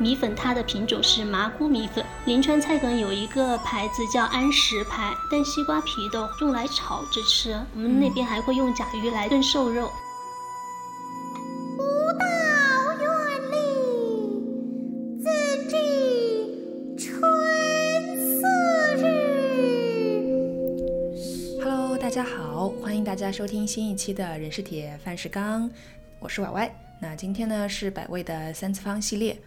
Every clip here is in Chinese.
米粉它的品种是麻姑米粉。临川菜梗有一个牌子叫安石牌，但西瓜皮的用来炒着吃。我们那边还会用甲鱼来炖瘦肉。不到园里，自知春似日。Hello，大家好，欢迎大家收听新一期的《人是铁，饭是钢》，我是歪歪。那今天呢是百味的三次方系列，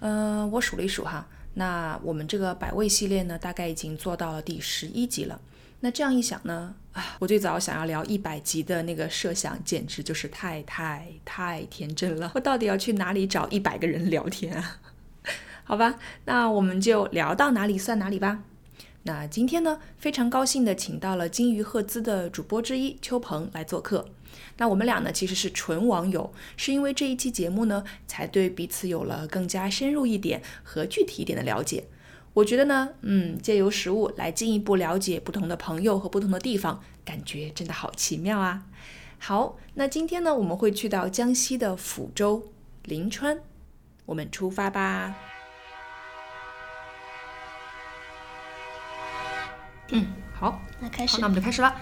呃，我数了一数哈，那我们这个百味系列呢，大概已经做到了第十一集了。那这样一想呢，啊，我最早想要聊一百集的那个设想，简直就是太太太天真了。我到底要去哪里找一百个人聊天啊？好吧，那我们就聊到哪里算哪里吧。那今天呢，非常高兴的请到了金鱼赫兹的主播之一邱鹏来做客。那我们俩呢，其实是纯网友，是因为这一期节目呢，才对彼此有了更加深入一点和具体一点的了解。我觉得呢，嗯，借由食物来进一步了解不同的朋友和不同的地方，感觉真的好奇妙啊！好，那今天呢，我们会去到江西的抚州、临川，我们出发吧。嗯，好，那开始那我们就开始了。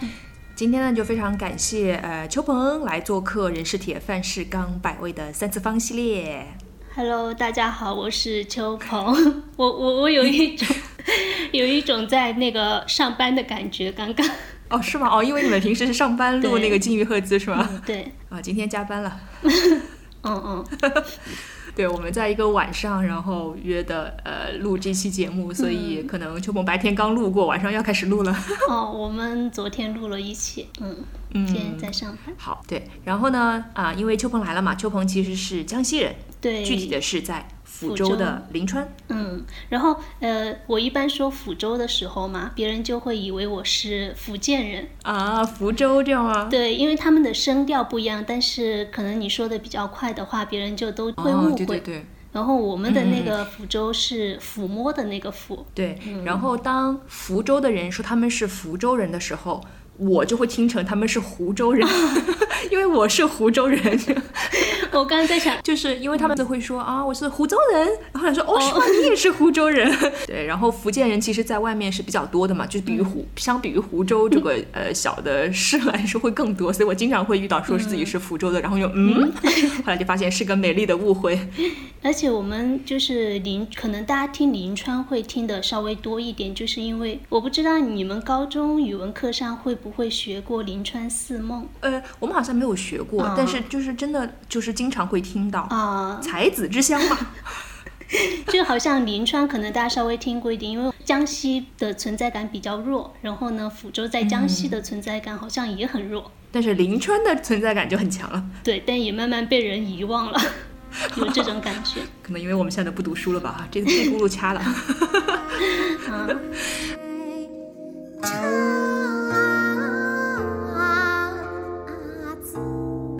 今天呢，就非常感谢呃邱鹏来做客《人是铁，饭是钢》百味的三次方系列。Hello，大家好，我是邱鹏。我我我有一种 有一种在那个上班的感觉，刚刚。哦，是吗？哦，因为你们平时是上班录那个金鱼赫兹是吗？嗯，对，啊，今天加班了。嗯 嗯，对，我们在一个晚上，然后约的呃录这期节目，所以可能秋鹏白天刚录过，晚上要开始录了。哦，我们昨天录了一期，嗯，嗯在上海。好，对，然后呢，啊，因为秋鹏来了嘛，秋鹏其实是江西人，对，具体的是在抚抚州州的临川。嗯，然后呃，我一般说福州的时候嘛，别人就会以为我是福建人。啊，福州这样吗？对，因为他们的声调不一样，但是可能你说的比较快的话，别人就都会误哦，会。对对对。然后我们的那嗯个福州是抚摸的那个抚，对，然后当福州的人说他们是福州人的时候，我就会听成他们是湖州人，因为我是湖州人，我刚刚在想，就是因为他们都会说啊我是湖州人，然后来说哦是吗？你也是湖州人，对，然后福建人其实在外面是比较多的嘛，就是比于湖，相比于湖州这个呃小的市来说会更多，所以我经常会遇到说是自己是福州的，然后就嗯，后来就发现是个美丽的误会，而且我们就是临，可能大家听临川会听的稍微多一点，就是因为我不知道你们高中语文课上会不会学过临川四梦。呃，我们好像没有学过，啊但是就是真的就是经常会听到。啊、才子之乡嘛，就好像临川可能大家稍微听过一点，因为江西的存在感比较弱，然后呢，抚州在江西的存在感好像也很弱，但是临川的存在感就很强了。对，但也慢慢被人遗忘了，有这种感觉。可能因为我们现在不读书了吧？这个这轱辘掐了。啊，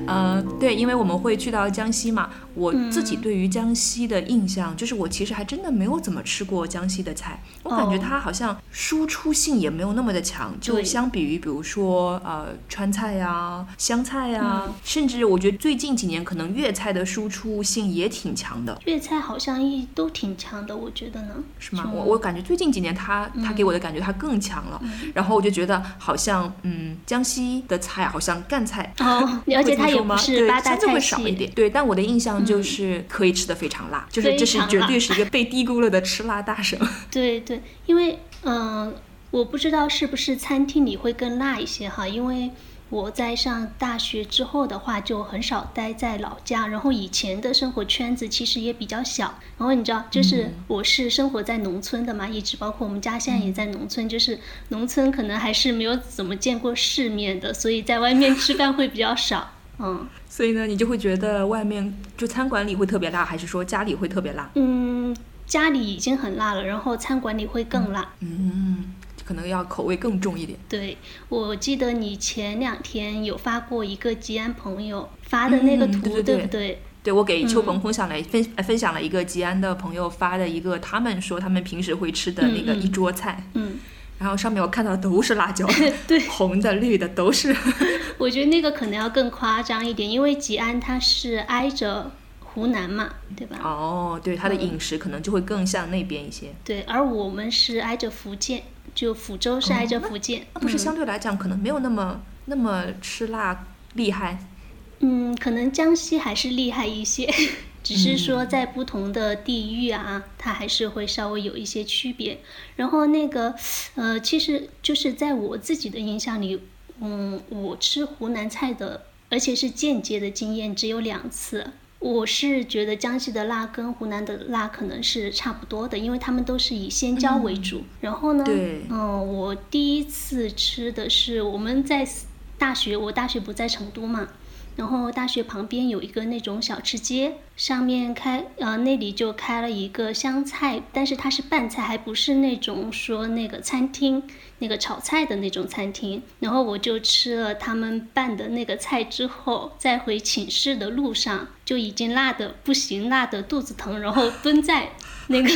呃，对，因为我们会去到江西嘛，我自己对于江西的印象、就是，我其实还真的没有怎么吃过江西的菜，我感觉哦它好像输出性也没有那么的强，就相比于比如说呃川菜呀、湘菜呀，甚至我觉得最近几年可能粤菜的输出性也挺强的。粤菜好像一都挺强的，我觉得呢。是吗？我我感觉最近几年它它给我的感觉它更强了，然后我就觉得好像嗯江西的菜好像赣菜。哦，而且它也会这么说吗不是对八大菜相对会少一系，点。对，但我的印象就是可以吃的非常辣，就是这是绝对是一个被低估了的吃辣大省。对对，因为嗯、呃我不知道是不是餐厅里会更辣一些哈，因为我在上大学之后的话，就很少待在老家，然后以前的生活圈子其实也比较小，然后你知道，就是我是生活在农村的嘛，一直包括我们家现在也在农村，就是农村可能还是没有怎么见过世面的，所以在外面吃饭会比较少，嗯。所以呢，你就会觉得外面就餐馆里会特别辣，还是说家里会特别辣？嗯，家里已经很辣了，然后餐馆里会更辣。嗯，可能要口味更重一点。对，我记得你前两天有发过一个吉安朋友发的那个图，嗯对对对不对？对，我给秋鹏分享了、分呃分享了一个吉安的朋友发的一个，他们说他们平时会吃的那个一桌菜，嗯，然后上面我看到的都是辣椒，对，红的、绿的都是。我觉得那个可能要更夸张一点，因为吉安它是挨着湖南嘛，对吧？哦，对，它的嗯饮食可能就会更像那边一些。对，而我们是挨着福建，就福州是挨着福建，那不是嗯相对来讲可能没有那么那么吃辣厉害。嗯，可能江西还是厉害一些，只是说嗯在不同的地域啊，它还是会稍微有一些区别。然后那个，呃，其实就是在我自己的印象里，嗯，我吃湖南菜的，而且是间接的经验只有两次。我是觉得江西的辣跟湖南的辣可能是差不多的，因为他们都是以鲜椒为主。然后呢，嗯，我第一次吃的是我们在大学，我大学不在成都嘛，然后大学旁边有一个那种小吃街，上面开呃那里就开了一个湘菜，但是它是拌菜，还不是那种说那个餐厅那个炒菜的那种餐厅。然后我就吃了他们拌的那个菜之后，在回寝室的路上就已经辣的不行，辣的肚子疼，然后蹲在那个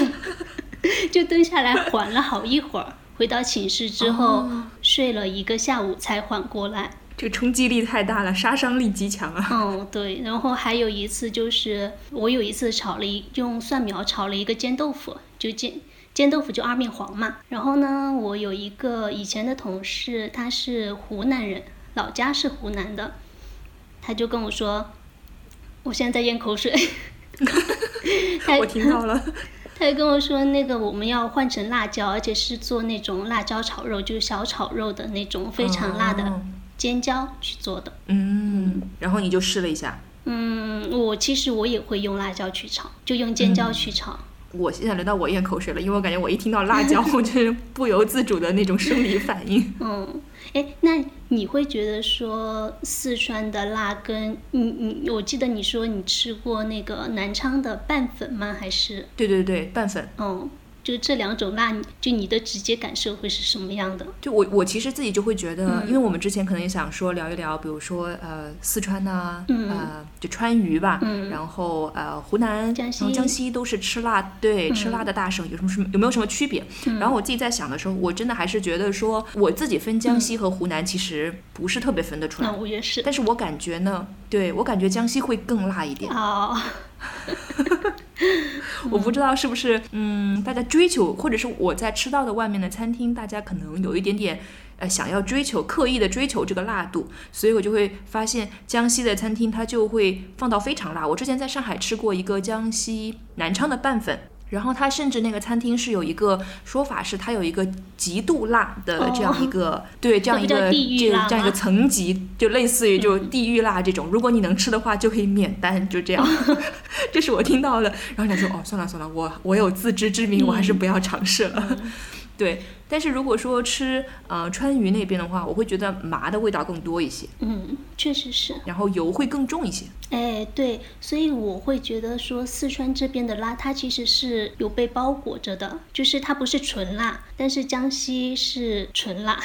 就蹲下来缓了好一会儿。回到寝室之后，哦睡了一个下午才缓过来。这个冲击力太大了，杀伤力极强啊！哦，对。然后还有一次就是，我有一次炒了一用蒜苗炒了一个煎豆腐，就煎煎豆腐就二面黄嘛。然后呢，我有一个以前的同事，他是湖南人，老家是湖南的，他就跟我说，我现在在咽口水。他我听到了，他就跟我说，那个我们要换成辣椒，而且是做那种辣椒炒肉，就是小炒肉的那种非常辣的哦尖椒去做的。嗯，然后你就试了一下。嗯，我其实我也会用辣椒去炒，就用尖椒去炒。我现在轮到我咽口水了，因为我感觉我一听到辣椒，我就是不由自主的那种生理反应。嗯，哎，那你会觉得说四川的辣跟你你，我记得你说你吃过那个南昌的拌粉吗？还是对对对，拌粉。嗯，就这两种辣，就你的直接感受会是什么样的？就我我其实自己就会觉得，嗯因为我们之前可能也想说聊一聊，比如说呃四川呐、嗯呃就川渝吧，嗯然后呃湖南、江西江西都是吃辣，对、嗯吃辣的大省，有什么什么有没有什么区别？然后我自己在想的时候，我真的还是觉得说，我自己分江西和湖南其实不是特别分得出来，那我也是。但是我感觉呢，对我感觉江西会更辣一点。哦，我不知道是不是，嗯，大家追求，或者是我在吃到的外面的餐厅，大家可能有一点点，呃，想要追求，刻意的追求这个辣度，所以我就会发现江西的餐厅它就会放到非常辣。我之前在上海吃过一个江西南昌的拌粉。然后它甚至那个餐厅是有一个说法，是它有一个极度辣的这样一个、对这样一个这这样一个层级，就类似于就地狱辣这种，如果你能吃的话就可以免单，就这样。这是我听到的，然后想说哦，算了算了，我我有自知之明，我还是不要尝试了。对，但是如果说吃呃川渝那边的话，我会觉得麻的味道更多一些，嗯，确实是。然后油会更重一些。哎，对，所以我会觉得说四川这边的辣，它其实是有被包裹着的，就是它不是纯辣，但是江西是纯辣，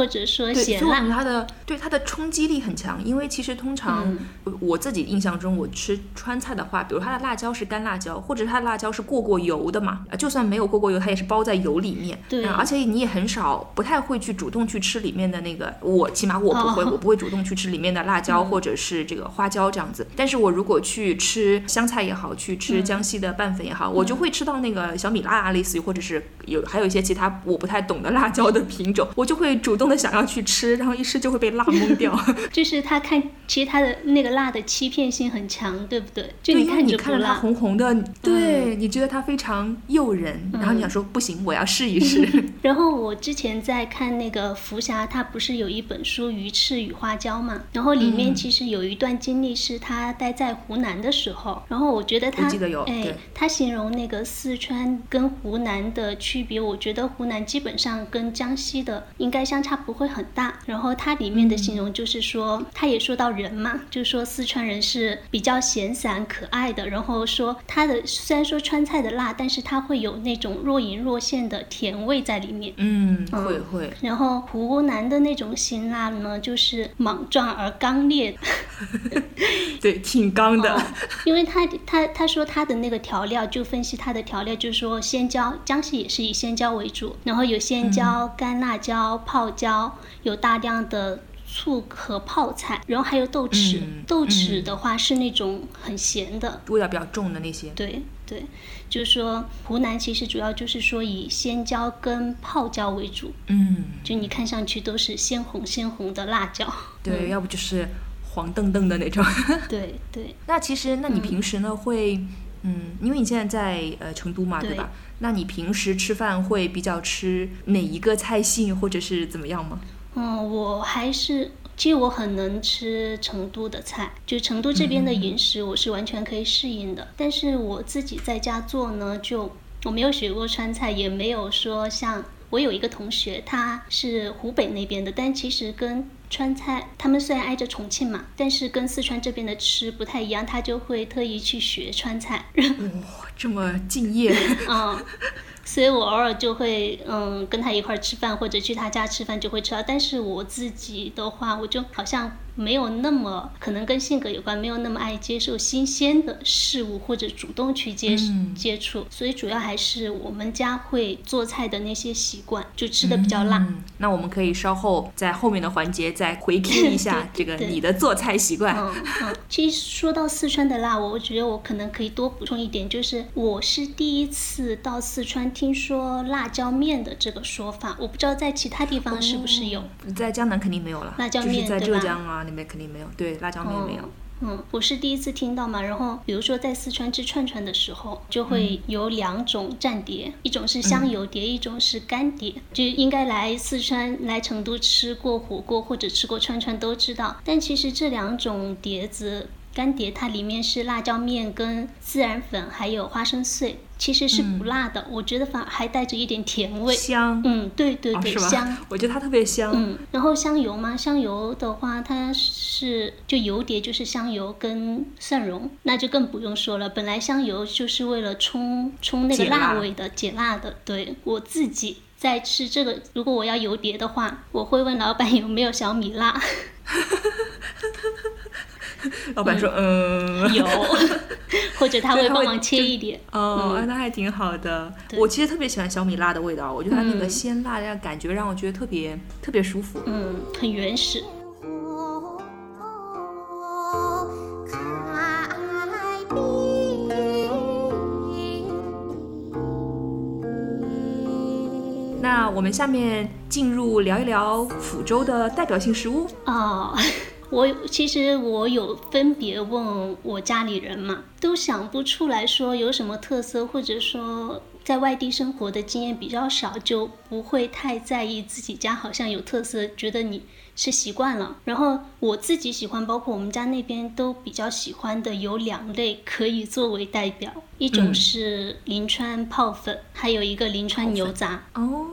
或者说对，咸辣。它的对它的冲击力很强，因为其实通常、嗯我我自己印象中，我吃川菜的话，比如它的辣椒是干辣椒，或者它的辣椒是过过油的嘛，呃就算没有过过油，它也是包在油里面。对啊而且你也很少，不太会去主动去吃里面的那个，我起码我不会，哦我不会主动去吃里面的辣椒、或者是这个花椒这样子。但是我如果去吃湘菜也好，去吃江西的拌粉也好，我就会吃到那个小米辣啊，类似于或者是有还有一些其他我不太懂的辣椒的品种，我就会主动的想要去吃，然后一吃就会被辣懵掉。就是他看，其实他的那个辣的欺骗性很强，对不对？就你，看你看着它，红红的，对、你觉得它非常诱人，然后你想说不行，我要试一试。然后我之前在看那个福霞，他不是有一本书《鱼翅与花椒》嘛？然后里面嗯其实有一段经历是他待在湖南的时候，然后我觉得他，我记得有哎对，他形容那个四川跟湖南的区别，我觉得湖南基本上跟江西的应该相差不会很大。然后它里面的形容就是说，他也说到人嘛，就是说四川人是比较闲散可爱的，然后说它的虽然说川菜的辣，但是它会有那种若隐若现的甜味在里面。嗯，会会，然后湖南的那种辛辣呢，就是莽撞而刚烈，对，挺刚的。哦因为他他他说他的那个调料，就分析他的调料，就是说鲜椒，江西也是以鲜椒为主，然后有鲜椒、干辣椒、泡椒，有大量的醋和泡菜，然后还有豆豉。嗯豆豉的话是那种很咸的，味道比较重的那些。对对，就是说湖南其实主要就是说以鲜椒跟泡椒为主，嗯，就你看上去都是鲜红鲜红的辣椒。对，要不就是黄澄澄的那种。对对，那其实，那你平时呢会，嗯，因为你现在在呃成都嘛，对对吧？那你平时吃饭会比较吃哪一个菜系，或者是怎么样吗？嗯，我还是。其实我很能吃成都的菜，就成都这边的饮食我是完全可以适应的。但是我自己在家做呢，就我没有学过川菜，也没有说像我有一个同学，他是湖北那边的，但其实跟川菜，他们虽然挨着重庆嘛，但是跟四川这边的吃不太一样，他就会特意去学川菜。哇，这么敬业。嗯，所以我偶尔就会嗯跟他一块儿吃饭，或者去他家吃饭就会吃到。但是我自己的话，我就好像没有那么可能跟性格有关，没有那么爱接受新鲜的事物或者主动去接、嗯接触。所以主要还是我们家会做菜的那些习惯，就吃的比较辣。嗯，那我们可以稍后在后面的环节再回听一下 这个你的做菜习惯。嗯嗯，其实说到四川的辣，我觉得我可能可以多补充一点，就是我是第一次到四川听说辣椒面的这个说法，我不知道在其他地方是不是有。在江南肯定没有了，辣椒就是在面对吧浙江啊那边肯定没有，对，辣椒面没有。嗯，我是第一次听到嘛，然后比如说在四川吃串串的时候，就会有两种蘸碟，一种是香油碟，一种是干碟。就应该来四川、来成都吃过火锅或者吃过串串都知道，但其实这两种碟子。干碟它里面是辣椒面跟孜然粉，还有花生碎，其实是不辣的，我觉得反而还带着一点甜味。香，嗯，对对对，哦香。我觉得它特别香。嗯，然后香油嘛，香油的话，它是就油碟就是香油跟蒜蓉，那就更不用说了。本来香油就是为了冲冲那个辣辣味的，解辣的。对我自己在吃这个，如果我要油碟的话，我会问老板有没有小米辣，老板说，嗯，有，或者他会会帮忙切一点。哦，嗯那还挺好的。我其实特别喜欢小米辣的味道，我觉得它那个嗯鲜辣的感觉让我觉得特别特别舒服。嗯，很原始。那我们下面进入聊一聊福州的代表性食物。哦，我其实我有分别问我家里人嘛，都想不出来说有什么特色，或者说在外地生活的经验比较少，就不会太在意自己家好像有特色，觉得你吃习惯了。然后我自己喜欢，包括我们家那边都比较喜欢的有两类可以作为代表，一种嗯是临川泡粉，还有一个临川牛杂。哦，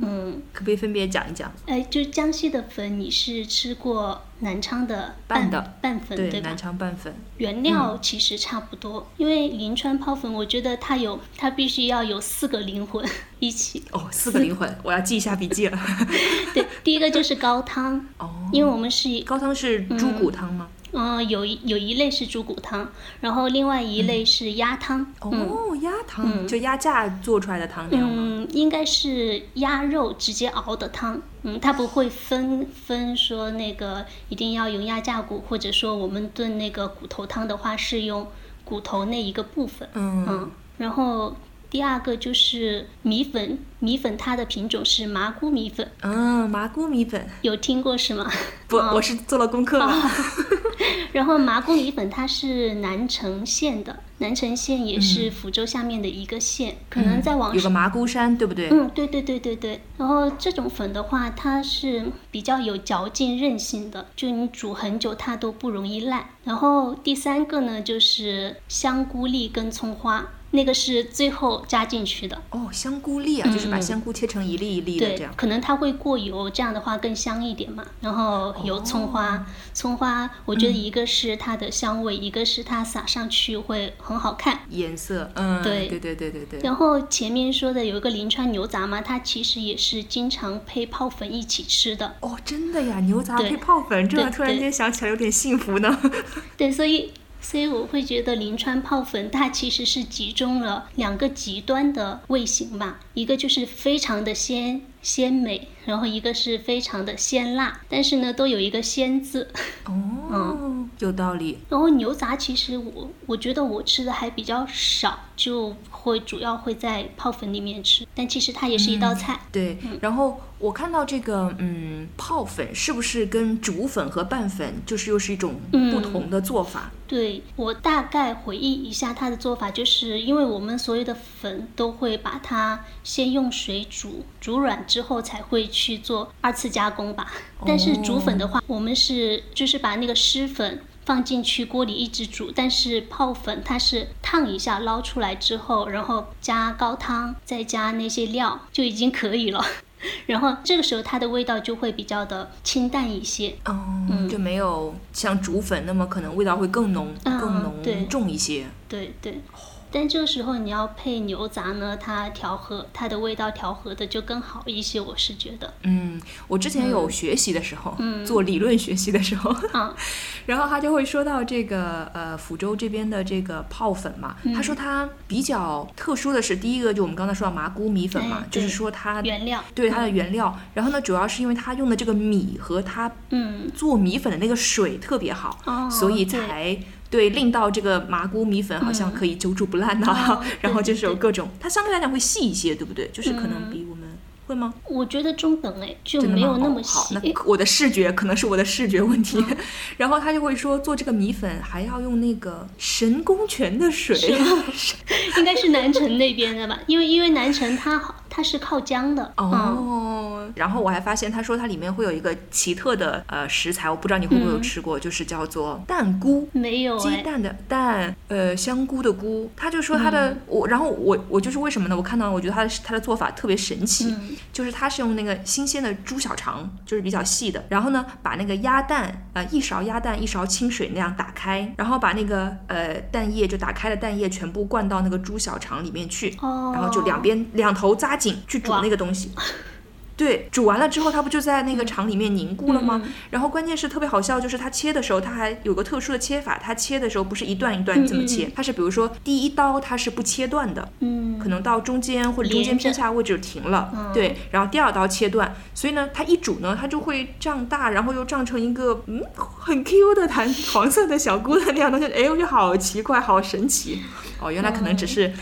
嗯，可不可以分别讲一讲？哎，就江西的粉，你是吃过南昌的拌拌的拌粉对，对吧南？昌拌粉。原料其实差不多，因为临川泡粉，我觉得它有它必须要有四个灵魂一起。哦，四个灵魂，我要记一下笔记了。对，第一个就是高汤，哦，因为我们是高汤是猪骨汤吗？嗯、有一有一类是猪骨汤，然后另外一类是鸭汤。嗯哦，鸭汤，就鸭架做出来的汤那样吗？嗯，应该是鸭肉直接熬的汤。嗯，它不会分分说那个一定要用鸭架骨，或者说我们炖那个骨头汤的话是用骨头那一个部分。嗯嗯，然后第二个就是米粉，米粉它的品种是麻姑米粉，嗯，麻姑米粉，有听过是吗？不，哦我是做了功课了。然后麻姑米粉它是南城县的，南城县也是福州下面的一个县，可能在往嗯有个麻姑山，对不对？嗯，对对对对对。然后这种粉的话，它是比较有嚼劲、韧性的，就你煮很久它都不容易烂。然后第三个呢，就是香菇粒跟葱花，那个是最后加进去的。哦，香菇粒啊，就是把嗯香菇切成一粒一粒的对这样，。可能它会过油，这样的话更香一点嘛。然后有葱花，葱花我觉得一个是它的香味，一个是它撒上去会很好看。颜色，嗯，对对对对对对。然后前面说的有一个临川牛杂嘛，它其实也是经常配泡粉一起吃的。哦，真的呀，牛杂配泡粉，这突然间想起来有点幸福呢。对，所以所以我会觉得临川泡粉它其实是集中了两个极端的味型吧，一个就是非常的鲜鲜美，然后一个是非常的鲜辣，但是呢都有一个鲜字。哦，有道理。然后牛杂其实我我觉得我吃的还比较少，就会主要会在泡粉里面吃，但其实它也是一道菜。对，然后我看到这个，嗯，泡粉是不是跟煮粉和拌粉就是又是一种不同的做法？对我大概回忆一下它的做法，就是因为我们所有的粉都会把它先用水煮，煮软之后才会去做二次加工吧。但是煮粉的话，我们是就是把那个湿粉放进去锅里一直煮，但是泡粉它是烫一下捞出来之后，然后加高汤，再加那些料就已经可以了。然后这个时候它的味道就会比较的清淡一些。哦，就没有像煮粉那么可能味道会更浓、嗯更浓对重一些。对对，但这个时候你要配牛杂呢，它调和它的味道调和的就更好一些，我是觉得。嗯，我之前有学习的时候，做理论学习的时候，啊，然后他就会说到这个呃福州这边的这个泡粉嘛，他说。它比较特殊的是，第一个就我们刚才说到麻姑米粉嘛哎，就是说它原料对它的原料，然后呢，主要是因为它用的这个米和它嗯，做米粉的那个水特别好，哦所以才对令到这个麻姑米粉好像可以久煮不烂呐、哦 然后就是有各种，它相对来讲会细一些，对不对？就是可能比我们、会吗？我觉得中等哎，就没有那么细。那我的视觉可能是我的视觉问题。然后他就会说，做这个米粉还要用那个神功泉的水。应该是南城那边的吧，因为因为南城它好它是靠浆的。嗯，哦，然后我还发现他说它里面会有一个奇特的呃食材，我不知道你会不会有嗯吃过，就是叫做蛋菇。没有哎。鸡蛋的蛋，呃，香菇的菇，他就说他的、嗯我，然后我我就是为什么呢？我看到我觉得他的他的做法特别神奇，嗯就是他是用那个新鲜的猪小肠，就是比较细的，然后呢把那个鸭蛋，呃一勺鸭蛋一勺清水那样打开，然后把那个呃蛋液就打开的蛋液全部灌到那个猪小肠里面去，哦。然后就两边两头扎紧去煮那个东西。对，煮完了之后，它不就在那个肠里面凝固了吗？嗯然后关键是特别好笑，就是它切的时候，它还有个特殊的切法。它切的时候不是一段一段这么切，嗯嗯它是比如说第一刀它是不切断的，嗯，可能到中间或者中间偏下位置就停了，嗯对，然后第二刀切断，所以呢，它一煮呢，它就会胀大，然后又胀成一个嗯很 Q 的弹黄色的小姑的那样东西，哎，我觉得好奇怪，好神奇，哦，原来可能只是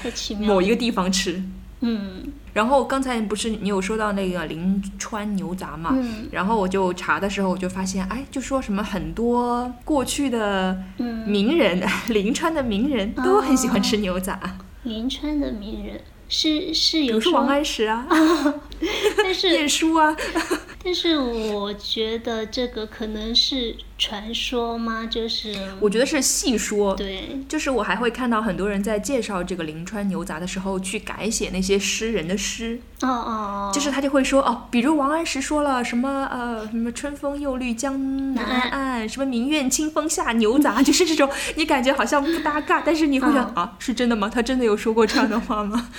某一个地方吃。嗯然后刚才不是你有说到那个临川牛杂嘛？嗯。然后我就查的时候，我就发现，哎，就说什么很多过去的嗯，名人，临川的名人都很喜欢吃牛杂，临川的名人是是有比如说王，安石啊、但是念书啊，但是我觉得这个可能是传说吗？就是我觉得是戏说。对，就是我还会看到很多人在介绍这个临川牛杂的时候，去改写那些诗人的诗，哦哦，就是他就会说哦，比如王安石说了什么呃什么春风又绿江南岸，什么明月清风下牛杂，就是这种你感觉好像不搭嘎，但是你会想、嗯啊，是真的吗？他真的有说过这样的话吗？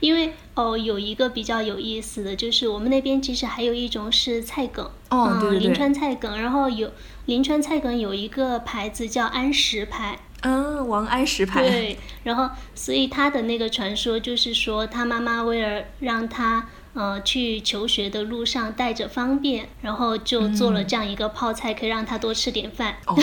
因为哦，有一个比较有意思的就是我们那边其实还有一种是菜梗，嗯哦对对对。临川菜梗，然后有临川菜梗有一个牌子叫安石牌，嗯，王安石牌，对，然后所以他的那个传说就是说，他妈妈为了让他呃去求学的路上带着方便，然后就做了这样一个泡菜，可以让他多吃点饭。哦，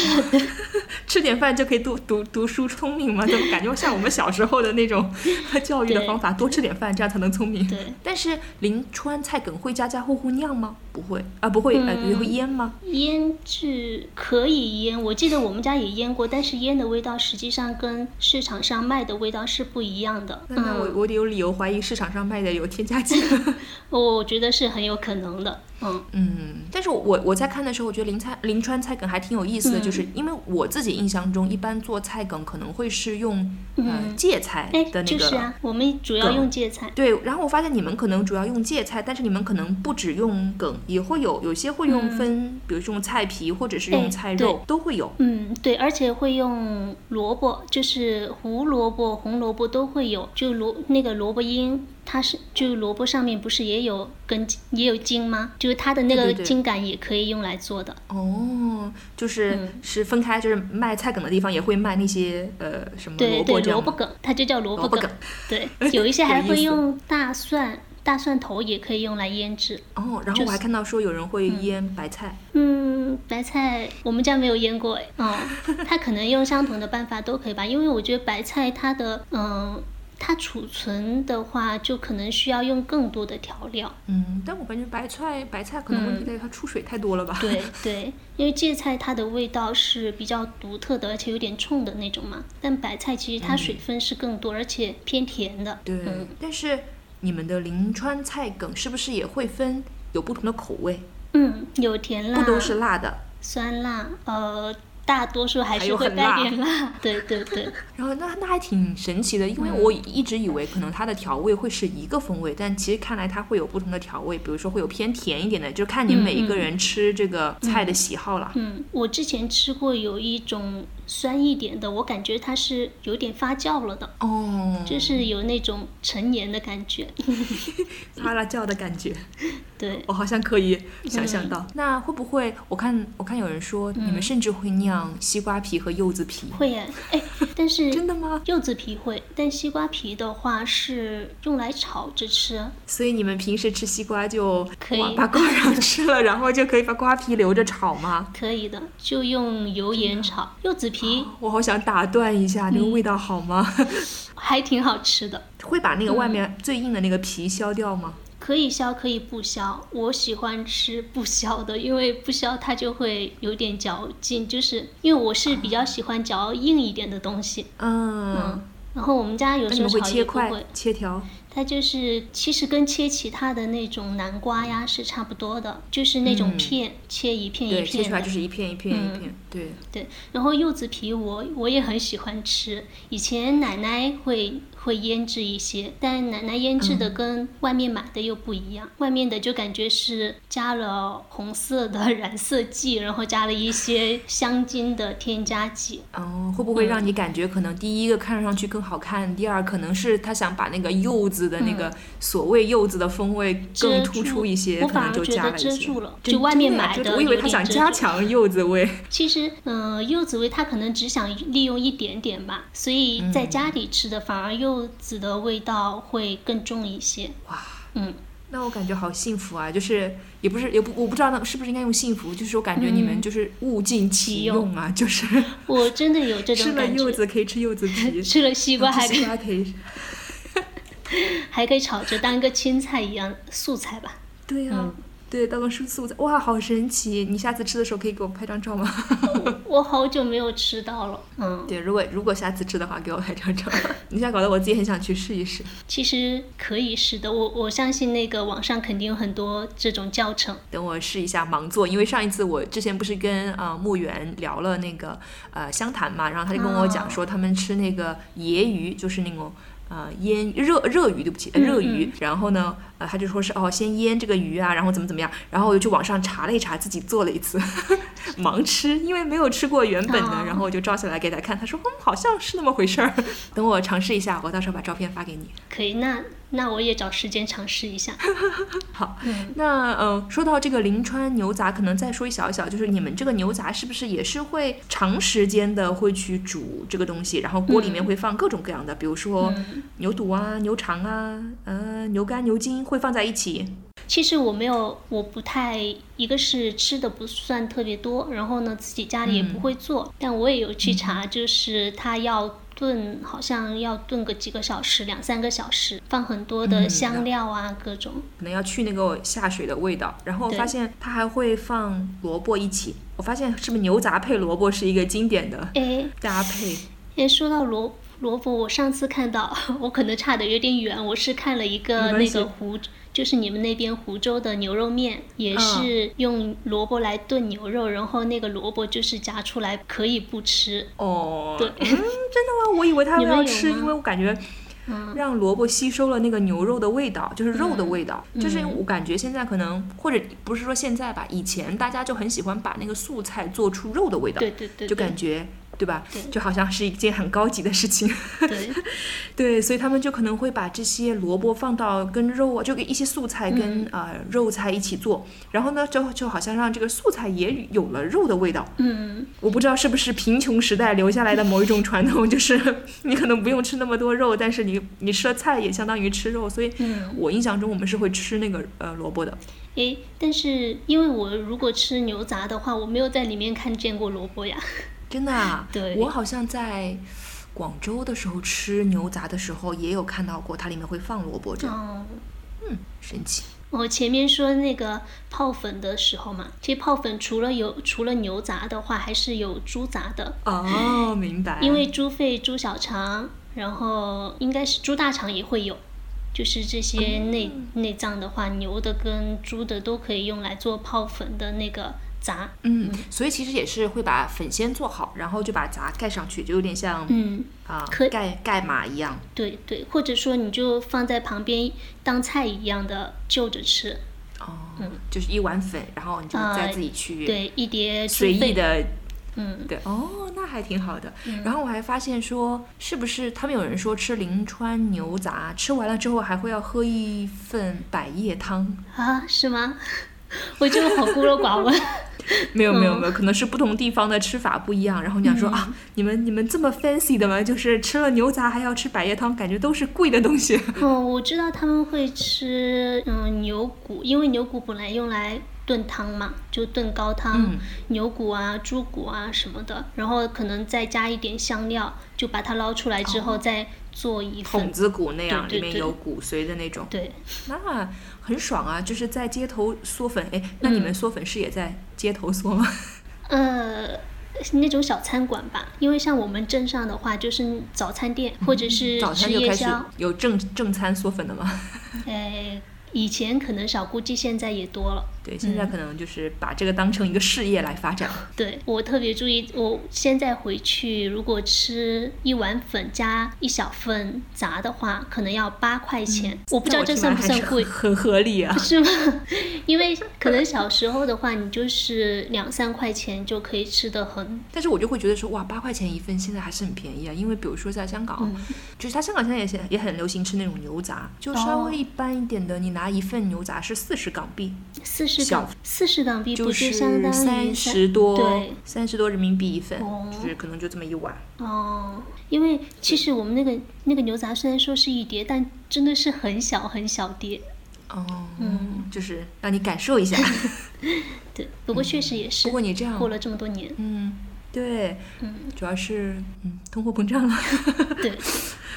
吃点饭就可以读读读书聪明吗？就感觉像我们小时候的那种 教育的方法，多吃点饭，这样才能聪明。对，但是临川菜梗会家家户户酿吗？不会啊，不会，呃，嗯会腌吗？腌制可以腌，我记得我们家也腌过，但是腌的味道实际上跟市场上卖的味道是不一样的。那那我嗯，我得有理由怀疑市场上卖的有添加剂。我觉得是很有可能的。嗯嗯，但是我我在看的时候，我觉得临菜临川菜梗还挺有意思的，嗯就是因为我自己印象中，一般做菜梗可能会是用呃嗯芥菜哎的，那个。就是啊，我们主要梗用芥菜。对，然后我发现你们可能主要用芥菜，但是你们可能不只用梗，也会有有些会用嗯分，比如说用菜皮或者是哎用菜肉、都会有。嗯，对，而且会用萝卜，就是胡萝卜、红萝卜都会有，就萝那个萝卜缨，它是就是萝卜上面不是也有根也有茎吗？就是它的那个茎秆也可以用来做的。哦，就是、嗯是分开，就是卖菜梗的地方也会卖那些呃什么对对，萝卜梗，它就叫萝卜梗。萝卜梗对，有一些还会用大蒜，大蒜头也可以用来腌制。哦，然后我还看到说有人会腌白菜，嗯，白菜我们家没有腌过哎。哦，它可能用相同的办法都可以吧，因为我觉得白菜它的嗯。它储存的话，就可能需要用更多的调料。嗯，但我感觉白菜白菜可能问题在于它出水太多了吧？嗯对对，因为芥菜它的味道是比较独特的，而且有点冲的那种嘛。但白菜其实它水分是更多，而且偏甜的。对，嗯但是你们的临川菜梗是不是也会分有不同的口味？嗯，有甜辣，不都是辣的？酸辣，呃，大多数还还是会带点辣。对对对，然后那那还挺神奇的，因为嗯我一直以为可能它的调味会是一个风味，但其实看来它会有不同的调味，比如说会有偏甜一点的，就看你嗯每一个人吃这个菜的喜好了。嗯，我之前吃过有一种酸一点的，我感觉它是有点发酵了的，哦，就是有那种陈年的感觉。发了酵的感觉，对，我好像可以想象嗯到。那会不会？我看我看有人说，你们甚至会酿西瓜皮和柚子皮，会耶，哎，但是 真的吗？柚子皮会，但西瓜皮的话是用来炒着吃。所以你们平时吃西瓜就可以哇把瓜瓤吃了，然后就可以把瓜皮留着炒吗？可以的，就用油盐炒。柚子皮我好想打断一下，那个味道好吗？还挺好吃的，会把那个外嗯面最硬的那个皮削掉吗？可以削可以不削。我喜欢吃不削的，因为不削它就会有点嚼劲，就是因为我是比较喜欢嚼硬一点的东西。嗯，嗯，然后我们家有时候炒也不切块，、切条？它就是其实跟切其他的那种南瓜呀是差不多的，就是那种嗯片、切一片一对，片切出来的就是一片一片一嗯片。对，对，然后柚子皮我我也很喜欢吃，以前奶奶会会腌制一些，但奶奶腌制嗯的跟外面买的又不一样，外面的就感觉是加了红色的染色剂，然后加了一些香精的添加剂。哦，会不会嗯让你感觉可能第一个看上去更好看，第二可能是他想把那个柚子的那个所谓柚子的风味更突出一些，可能就加了一些。遮住了，就外面买的我以为他想加强柚子味。其实，嗯、柚子味他可能只想利用一点点吧，所以在嗯家里吃的反而柚子的味道会更重一些。哇，嗯，那我感觉好幸福啊！就是也不是也不我不知道那是不是应该用幸福，就是我感觉你们就是物尽其用啊，就是我真的有这种吃了。柚子可以吃柚子皮，吃了西瓜还可以西瓜可以，还可以炒着当个青菜一样素菜吧。对呀、对，当个素素菜，哇，好神奇！你下次吃的时候可以给我拍张照吗？我好久没有吃到了。嗯，对，如果如果下次吃的话，给我拍张照。你现在搞得我自己很想去试一试。其实可以试的，我我相信那个网上肯定有很多这种教程。等我试一下盲做，因为上一次我之前不是跟啊木原聊了那个呃湘潭嘛，然后他就跟我讲说他们吃那个椰鱼，就是那种。呃，腌热热鱼，对不起，热鱼。然后呢，呃，他就说是哦，先腌这个鱼啊，然后怎么怎么样。然后我就去网上查了一查，自己做了一次，盲吃，因为没有吃过原本的，哦然后我就照下来给他看。他说，嗯，好像是那么回事儿。等我尝试一下，我到时候把照片发给你。可以，那那我也找时间尝试一下。好，嗯那呃，说到这个临川牛杂，可能再说一小小，就是你们这个牛杂是不是也是会长时间的会去煮这个东西，然后锅里面嗯会放各种各样的，比如说嗯，牛肚啊、牛肠啊、呃、牛肝、牛筋会放在一起。其实我没有，我不太，一个是吃的不算特别多，然后呢自己家里也不嗯会做，但我也有去查，就是它要炖，好像要炖个几个小时，两三个小时，放很多的嗯香料啊，各种。可能要去那个下水的味道，然后我发现它还会放萝卜一起。我发现是不是牛杂配萝卜是一个经典的哎搭配？哎，说到萝萝卜，我上次看到，我可能差的有点远，我是看了一个那个湖，就是你们那边湖州的牛肉面，也嗯是用萝卜来炖牛肉，然后那个萝卜就是夹出来可以不吃。哦，对嗯，真的吗？我以为他 们要吃，因为我感觉嗯让萝卜吸收了那个牛肉的味道，就是肉的味道。嗯就是我感觉现在可能，或者不是说现在吧，以前大家就很喜欢把那个素菜做出肉的味道，对对对，就对感觉对吧？对就好像是一件很高级的事情。对，对，所以他们就可能会把这些萝卜放到跟肉啊，就给一些素菜跟、呃肉菜一起做，然后呢，就就好像让这个素菜也有了肉的味道。嗯，我不知道是不是贫穷时代留下来的某一种传统，就是 你可能不用吃那么多肉，但是你你吃了菜也相当于吃肉，所以嗯我印象中我们是会吃那个呃萝卜的。诶，但是因为我如果吃牛杂的话，我没有在里面看见过萝卜呀。真的啊？对我好像在广州的时候吃牛杂的时候也有看到过，它里面会放萝卜这样。哦，嗯，神奇。我前面说那个泡粉的时候嘛，其实泡粉除了有除了牛杂的话，还是有猪杂的，哦，明白。因为猪肺、猪小肠，然后应该是猪大肠也会有，就是这些内、内脏的话，牛的跟猪的都可以用来做泡粉的那个杂。嗯，所以其实也是会把粉先做好，然后就把杂盖上去，就有点像嗯，啊、可盖盖码一样。对对，或者说你就放在旁边当菜一样的就着吃。哦，就是一碗粉，然后你就再啊自己去对，一碟随意，的嗯，对，哦，那还挺好的。然后我还发现说，是不是他们有人说吃临川牛杂，吃完了之后还会要喝一份百叶汤？啊，是吗？我觉得好孤陋寡闻。没有没有嗯没有，可能是不同地方的吃法不一样。然后你想说、啊，你们你们这么 fancy 的吗？就是吃了牛杂还要吃百叶汤，感觉都是贵的东西。哦，我知道他们会吃嗯牛骨，因为牛骨本来用来炖汤嘛，就炖高汤，嗯牛骨啊、猪骨啊什么的，然后可能再加一点香料，就把它捞出来之后再做一份。筒子骨那样，对对对里面有骨髓的那种，对，那很爽啊！就是在街头嗦粉，哎，那你们嗦粉是也在街头嗦吗？呃，那种小餐馆吧，因为像我们镇上的话，就是早餐店或者是嗯早餐吃就开始夜宵，有正正餐嗦粉的吗？呃，以前可能少，估计现在也多了。对，现在可能就是把这个当成一个事业来发展。对我特别注意，我现在回去如果吃一碗粉加一小份杂的话，可能要八块钱。我不知道这算不算贵，很合理啊。是吗？因为可能小时候的话，你就是两三块钱就可以吃的很，但是我就会觉得说，哇，八块钱一份，现在还是很便宜啊。因为比如说在香港，嗯就是它香港现在也是也很流行吃那种牛杂，就稍微一般一点的，你拿一份牛杂是四十港币，四十小港四十港币不就是相当于三十多对，三十多人民币一份，哦就是可能就这么一碗。哦，因为其实我们那个那个牛杂虽然说是一碟，但真的是很小很小碟。哦，嗯，就是让你感受一下。对，不过确实也是。不过你这样过了这么多年，嗯，对，嗯，主要是嗯通货膨胀了。对，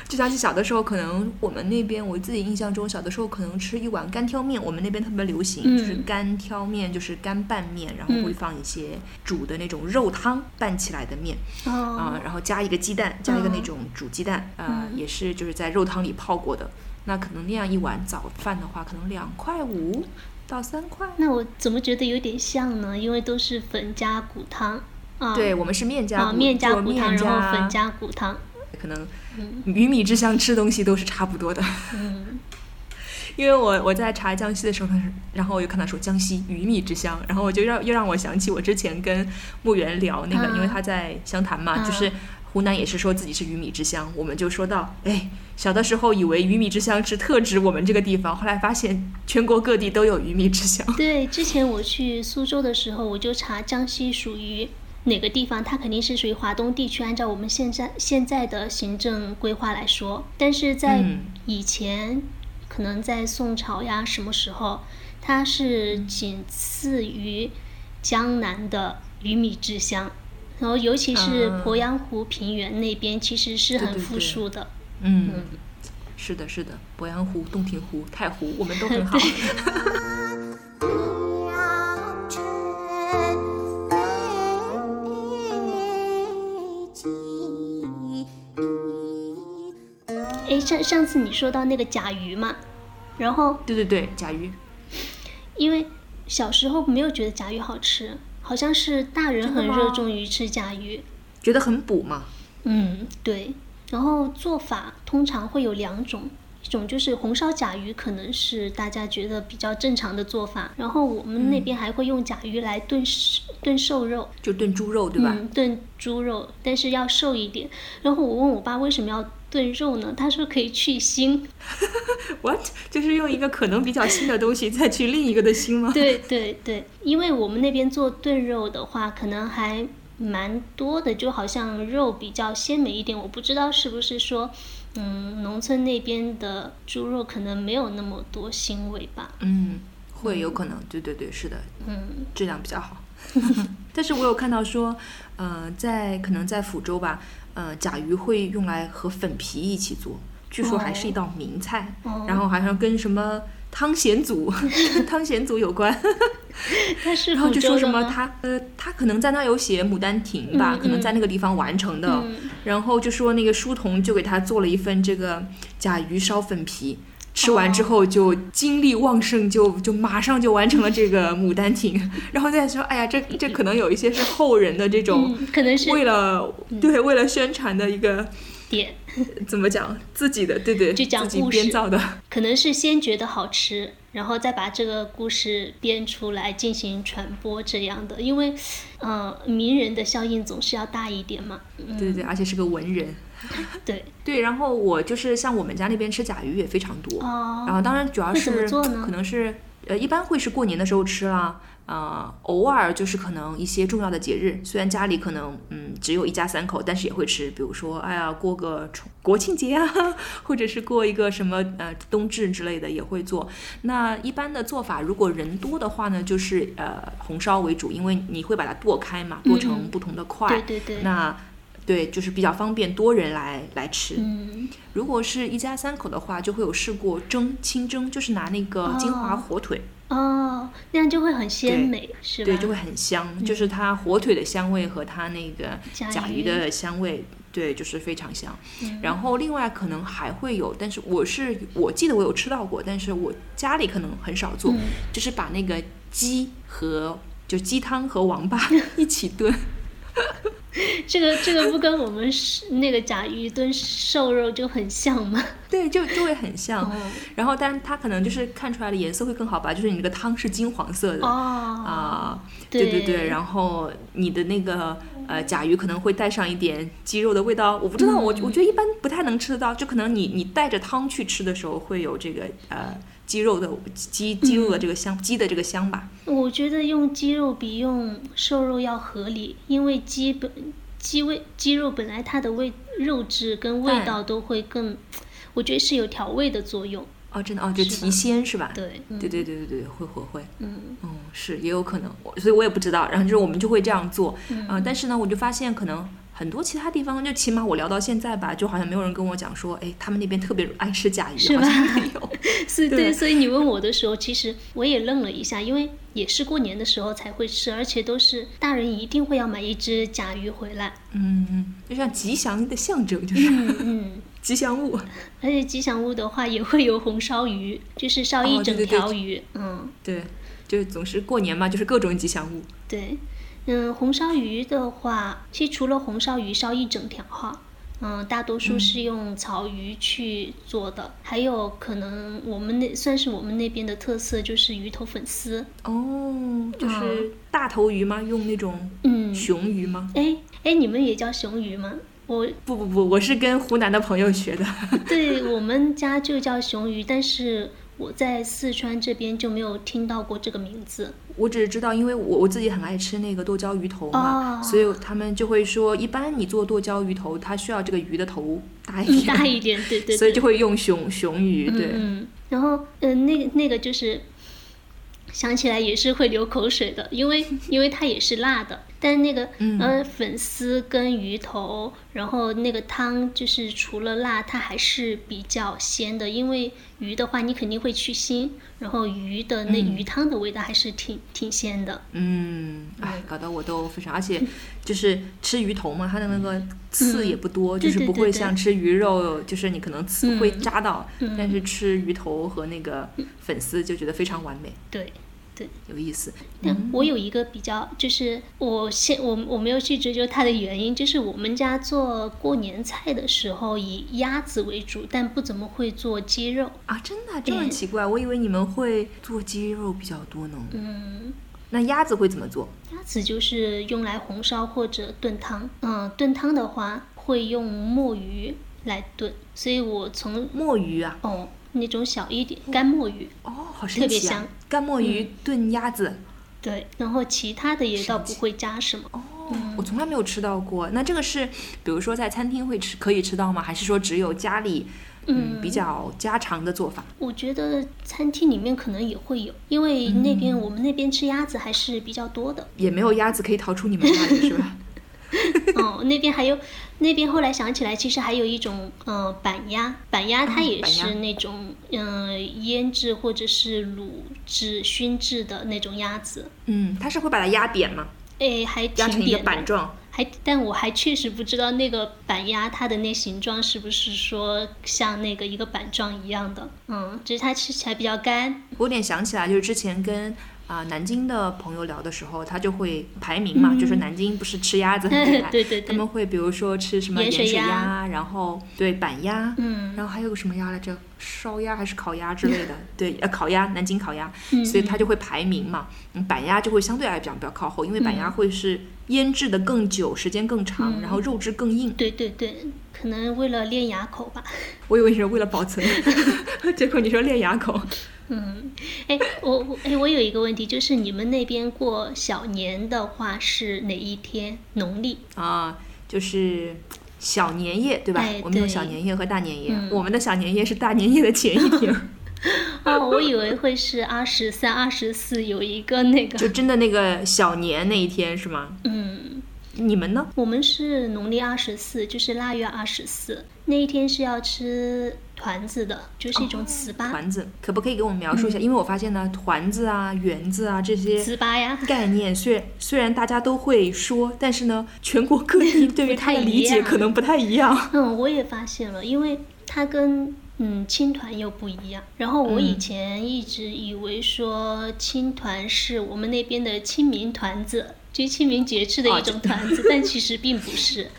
就想起小的时候，可能我们那边我自己印象中，小的时候可能吃一碗干挑面，我们那边特别流行，嗯就是干挑面，就是干拌面，然后会嗯放一些煮的那种肉汤拌起来的面啊、哦，然后加一个鸡蛋，加一个那种煮鸡蛋，啊、嗯也是就是在肉汤里泡过的。那可能那样一碗早饭的话，可能两块五到三块。那我怎么觉得有点像呢？因为都是粉加骨汤啊，对我们是面加啊，骨，面加做骨汤，面然后粉加骨汤，可能嗯鱼米之乡吃东西都是差不多的。嗯，因为我我在查江西的时候，然后我又看到说江西鱼米之乡，然后我就让又让我想起我之前跟牧原聊那个，嗯因为他在湘潭嘛，嗯就是湖南也是说自己是鱼米之乡，我们就说到，哎，小的时候以为鱼米之乡是特指我们这个地方，后来发现全国各地都有鱼米之乡。对，之前我去苏州的时候，我就查江西属于哪个地方，它肯定是属于华东地区，按照我们现在现在的行政规划来说，但是在嗯以前，可能在宋朝呀什么时候，它是仅次于江南的鱼米之乡。然后，尤其是嗯鄱阳湖平原那边，其实是很富对对对庶的。嗯，是的，是的，鄱阳湖、洞庭湖、太湖，我们都 很好。哎，上上次你说到那个甲鱼嘛，然后对对对，甲鱼。因为小时候没有觉得甲鱼好吃，好像是大人很热衷于吃甲鱼。觉得很补嘛。嗯，对。然后做法通常会有两种，一种就是红烧甲鱼，可能是大家觉得比较正常的做法。然后我们那边还会用甲鱼来炖瘦炖瘦肉，就炖猪肉对吧？嗯，炖猪肉，但是要瘦一点。然后我问我爸为什么要炖肉呢？他说可以去腥。What？就是用一个可能比较腥的东西再去另一个的腥吗？对对对，因为我们那边做炖肉的话，可能还蛮多的，就好像肉比较鲜美一点。我不知道是不是说，嗯，农村那边的猪肉可能没有那么多腥味吧。嗯，会有可能，对对对，是的，嗯质量比较好。但是我有看到说，呃，在可能在福州吧，呃，甲鱼会用来和粉皮一起做，据说还是一道名菜，哦然后好像跟什么汤显祖、汤显祖有关。然后就说什么他呃他可能在那有写《牡丹亭》吧，嗯可能在那个地方完成的。嗯然后就说那个书童就给他做了一份这个甲鱼烧粉皮。吃完之后就精力旺盛，就就马上就完成了这个 《牡丹亭》，然后再说，哎呀，这这可能有一些是后人的这种嗯，可能是为了、对为了宣传的一个点，怎么讲自己的对对就讲故事编造的，可能是先觉得好吃，然后再把这个故事编出来进行传播这样的。因为，呃，名人的效应总是要大一点嘛。嗯，对对对，而且是个文人。对。对，然后我就是像我们家那边吃甲鱼也非常多，哦。然后当然主要是可能是呃一般会是过年的时候吃啦，呃偶尔就是可能一些重要的节日，虽然家里可能嗯只有一家三口，但是也会吃，比如说哎呀过个重国庆节啊，或者是过一个什么呃冬至之类的也会做。那一般的做法，如果人多的话呢，就是呃红烧为主，因为你会把它剁开嘛，剁成嗯不同的块，对对对。那对就是比较方便多人来来吃。嗯，如果是一家三口的话，就会有试过蒸清蒸，就是拿那个金华哦火腿，哦，那样就会很鲜美，是吧？对，就会很香，就是它火腿的香味和它那个甲甲鱼鱼的香味，对，就是非常香。嗯然后另外可能还会有，但是我是我记得我有吃到过，但是我家里可能很少做，嗯就是把那个鸡和就鸡汤和王八 一起炖。这个这个不跟我们是那个甲鱼炖瘦肉就很像吗？对，就就会很像。哦 然后，但它可能就是看出来的颜色会更好吧，就是你那个汤是金黄色的。哦，啊，对对对，然后你的那个呃甲鱼可能会带上一点鸡肉的味道，我不知道，我我觉得一般不太能吃得到，就可能你你带着汤去吃的时候会有这个呃鸡肉的鸡鸡肉的这个香，鸡的这个香吧。我觉得用鸡肉比用瘦肉要合理，因为鸡本鸡味鸡肉本来它的味肉质跟味道都会更，我觉得是有调味的作用。哦，真的哦，就提鲜是吧？对，嗯对对对对对，会会会。嗯嗯，是也有可能，所以我也不知道。然后就是我们就会这样做，嗯呃，但是呢，我就发现可能很多其他地方，就起码我聊到现在吧，就好像没有人跟我讲说，哎，他们那边特别爱吃甲鱼，好是吧像没有。是对对，所以你问我的时候，其实我也愣了一下，因为也是过年的时候才会吃，而且都是大人一定会要买一只甲鱼回来。嗯，嗯，就像吉祥的象征，就是、嗯嗯，吉祥物。而且吉祥物的话也会有红烧鱼，就是烧一整哦对对对条鱼。嗯，对，就是总是过年嘛，就是各种吉祥物。对，嗯，红烧鱼的话，其实除了红烧鱼烧一整条哈，嗯，大多数是用草鱼去做的，还有可能我们那算是我们那边的特色，就是鱼头粉丝。哦，就是大头鱼吗？用那种嗯，雄鱼吗？哎哎，你们也叫雄鱼吗？我不不不，我是跟湖南的朋友学的。对我们家就叫雄鱼，但是我在四川这边就没有听到过这个名字。我只是知道，因为我我自己很爱吃那个剁椒鱼头嘛，哦所以他们就会说，一般你做剁椒鱼头，它需要这个鱼的头大一点，大一点，对对对，所以就会用雄雄鱼。对，然后嗯、呃那个那个就是想起来也是会流口水的，因为因为它也是辣的，但那个嗯。呃粉丝跟鱼头，然后那个汤就是除了辣，它还是比较鲜的，因为鱼的话你肯定会去腥，然后鱼的那嗯。鱼汤的味道还是挺挺鲜的。嗯，哎，搞得我都非常，而且就是吃鱼头嘛，它的那个 刺嗯也不多，对就是不会像吃鱼肉，就是你可能刺会嗯。扎到，嗯。但是吃鱼头和那个粉丝就觉得非常完美。对，对。有意思。但我有一个比较，就是我现我我没有去追究它的原因，就是我们家做过年菜的时候以鸭子为主，但不怎么会做鸡肉。啊，真的这么奇怪？我以为你们会做鸡肉比较多呢。嗯，那鸭子会怎么做？鸭子就是用来红烧或者炖汤。嗯，炖汤的话会用墨鱼来炖，所以我从墨鱼啊？哦那种小一点干墨鱼，哦，好特神奇啊别香！干墨鱼炖鸭子。对，然后其他的也倒不会加什么。哦，我从来没有吃到过。那这个是，比如说在餐厅会吃，可以吃到吗？还是说只有家里，嗯，比较家常的做法？我觉得餐厅里面可能也会有，因为那边、我们那边吃鸭子还是比较多的。也没有鸭子可以逃出你们那里，是吧？哦，那边还有，那边后来想起来，其实还有一种呃板鸭，板鸭它也是那种嗯、呃腌制或者是卤制、熏制的那种鸭子，嗯，它是会把它压扁吗？哎，还压扁的。板状。还，但我还确实不知道那个板鸭它的那形状是不是说像那个一个板状一样的，嗯，只是它吃起来比较干，我有点想起来，就是之前跟啊、南京的朋友聊的时候，他就会排名嘛，就是南京不是吃鸭子很 厉害，嗯对对对他们会比如说吃什么盐水鸭然后对板鸭，嗯然后还有个什么鸭来着，烧鸭还是烤鸭之类的，对，呃，烤鸭，南京烤鸭，嗯所以它就会排名嘛。嗯，板鸭就会相对来讲比较靠后，因为板鸭嗯会是腌制的更久，时间更长，然后肉质更硬。对对对，可能为了练牙口吧。我以为你是为了保存，结果你说练牙口。嗯，哎，我我哎，我有一个问题，就是你们那边过小年的话是哪一天？农历？啊，就是小年夜，对吧？哎我们有小年夜和大年夜，嗯我们的小年夜是大年夜的前一天，哦，我以为会是二十三、二十四有一个那个就。真的那个小年那一天是吗？嗯，你们呢？我们是农历二十四，就是腊月二十四那一天是要吃团子的，就是一种糍粑。团子可不可以给我们描述一下？因为我发现呢，团子啊、圆子啊这些糍粑呀，概念，虽虽然大家都会说，但是呢，全国各地 对于它的理解可能不太一样。嗯，我也发现了，因为它跟嗯青团又不一样。然后我以嗯前一直以为说青团是我们那边的清明团子，就清明节吃的哦一种团子，但其实并不是。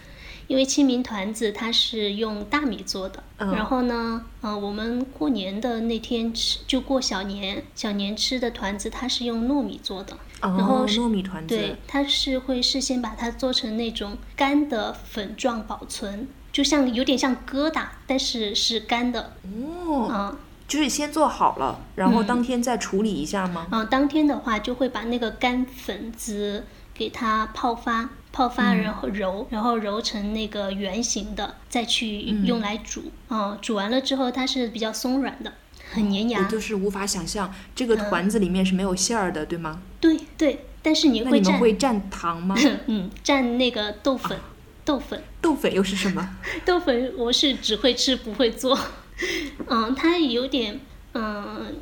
因为清明团子它是用大米做的，嗯然后呢，呃，我们过年的那天吃，就过小年，小年吃的团子它是用糯米做的，然后哦，糯米团子，对，它是会事先把它做成那种干的粉状保存，就像有点像疙瘩，但是是干的。哦，嗯就是先做好了，然后嗯当天再处理一下吗？嗯，当天的话就会把那个干粉子给它泡发，泡发然后揉，然后揉成那个圆形的，再去用来煮。嗯，煮完了之后它是比较松软的，很粘牙。我就是无法想象这个团子里面是没有馅儿的，对吗？对对，但是你那你们会蘸，会蘸糖吗？嗯，蘸那个豆粉，豆粉。豆粉又是什么？豆粉我是只会吃不会做，嗯，它有点，嗯，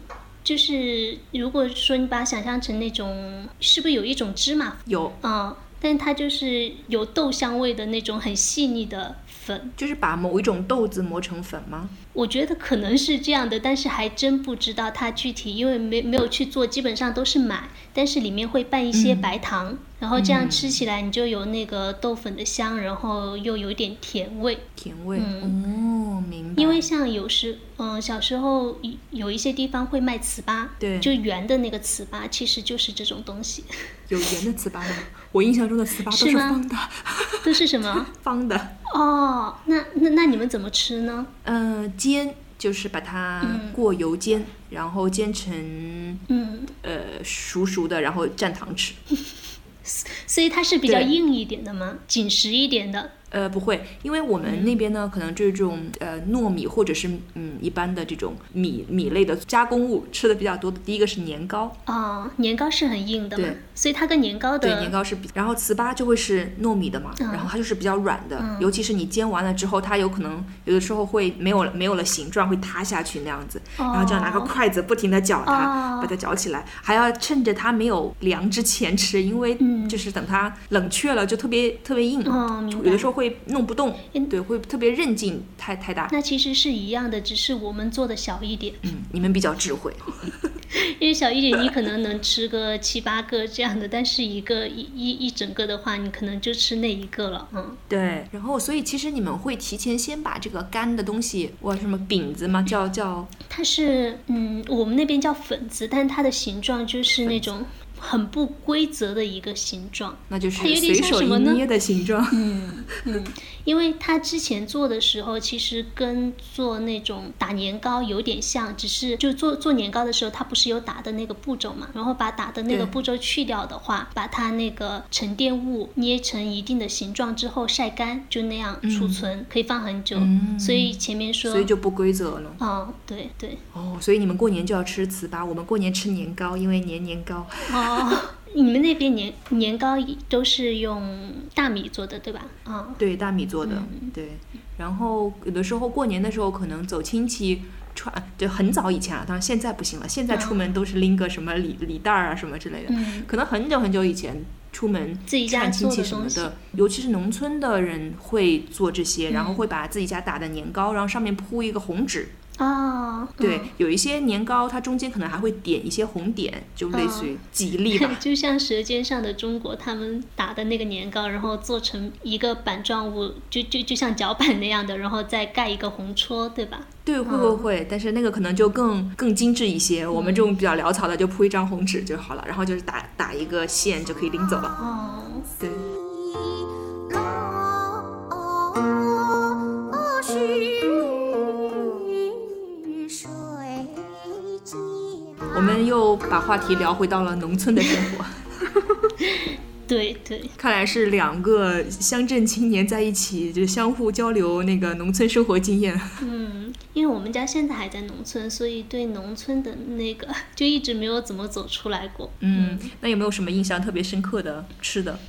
就是如果说你把它想象成那种，是不是有一种芝麻？有，嗯，但它就是有豆香味的那种很细腻的粉，就是把某一种豆子磨成粉吗？我觉得可能是这样的，但是还真不知道它具体，因为没没有去做，基本上都是买，但是里面会拌一些嗯白糖，然后这样吃起来你就有那个豆粉的香，然后又有一点甜味。甜味。嗯哦，明白。因为像有时，嗯、小时候有有一些地方会卖糍粑，对就圆的那个糍粑，其实就是这种东西。有圆的糍粑吗？我印象中的糍粑都是方的，都是什么？方的。哦，那那那你们怎么吃呢？嗯、煎就是把它嗯过油煎，然后煎成嗯，呃熟熟的，然后蘸糖吃。所以它是比较硬一点的吗？紧实一点的？呃，不会，因为我们那边呢，可能这种呃糯米或者是嗯一般的这种米米类的加工物吃的比较多的。第一个是年糕，哦，年糕是很硬的嘛对，所以它跟年糕的对，年糕是比，然后糍粑就会是糯米的嘛，嗯然后它就是比较软的，嗯尤其是你煎完了之后，它有可能有的时候会没有没有了形状，会塌下去那样子，然后就要拿个哦筷子不停的搅它，哦把它搅起来，还要趁着它没有凉之前吃，因为嗯。就是等等它冷却了就特别特别硬，哦，有的时候会弄不动嗯，对，会特别韧劲太太大。那其实是一样的，只是我们做的小一点。嗯，你们比较智慧。因为小一点，你可能能吃个七八个这样的，但是一个一一一整个的话，你可能就吃那一个了。嗯，对，然后所以其实你们会提前先把这个干的东西，哇，什么饼子吗？叫叫它是嗯，我们那边叫粉子，但它的形状就是那种很不规则的一个形状。那就是它有点随手一像什么呢捏的形状。嗯嗯，因为它之前做的时候，其实跟做那种打年糕有点像，只是就做做年糕的时候，它不是有打的那个步骤嘛？然后把打的那个步骤去掉的话，把它那个沉淀物捏成一定的形状之后晒干，就那样储存，可以放很久。嗯所以前面说，所以就不规则了。哦，对对，哦，所以你们过年就要吃糍粑，我们过年吃年糕，因为年年糕。哦。你们那边年年糕都是用大米做的，对吧？啊、对，大米做的，嗯对。然后有的时候过年的时候，可能走亲戚穿，就很早以前啊，当然现在不行了，现在出门都是拎个什么礼礼袋儿啊什么之类的。嗯可能很久很久以前出门自己家串亲戚什么的，尤其是农村的人会做这些，然后嗯会把自己家打的年糕，然后上面铺一个红纸。哦，对，嗯有一些年糕它中间可能还会点一些红点，就类似于吉利吧。就像《舌尖上的中国》他们打的那个年糕，然后做成一个板状物，就就就像脚板那样的，然后再盖一个红戳，对吧？对，会会会，但是那个可能就更更精致一些。我们这种比较潦草的，就铺一张红纸就好了，然后就是打打一个线就可以拎走了。哦，对，我们又把话题聊回到了农村的生活。对对，看来是两个乡镇青年在一起，就相互交流那个农村生活经验。嗯，因为我们家现在还在农村，所以对农村的那个 就一直没有怎么走出来过。嗯，那有没有什么印象特别深刻的吃的？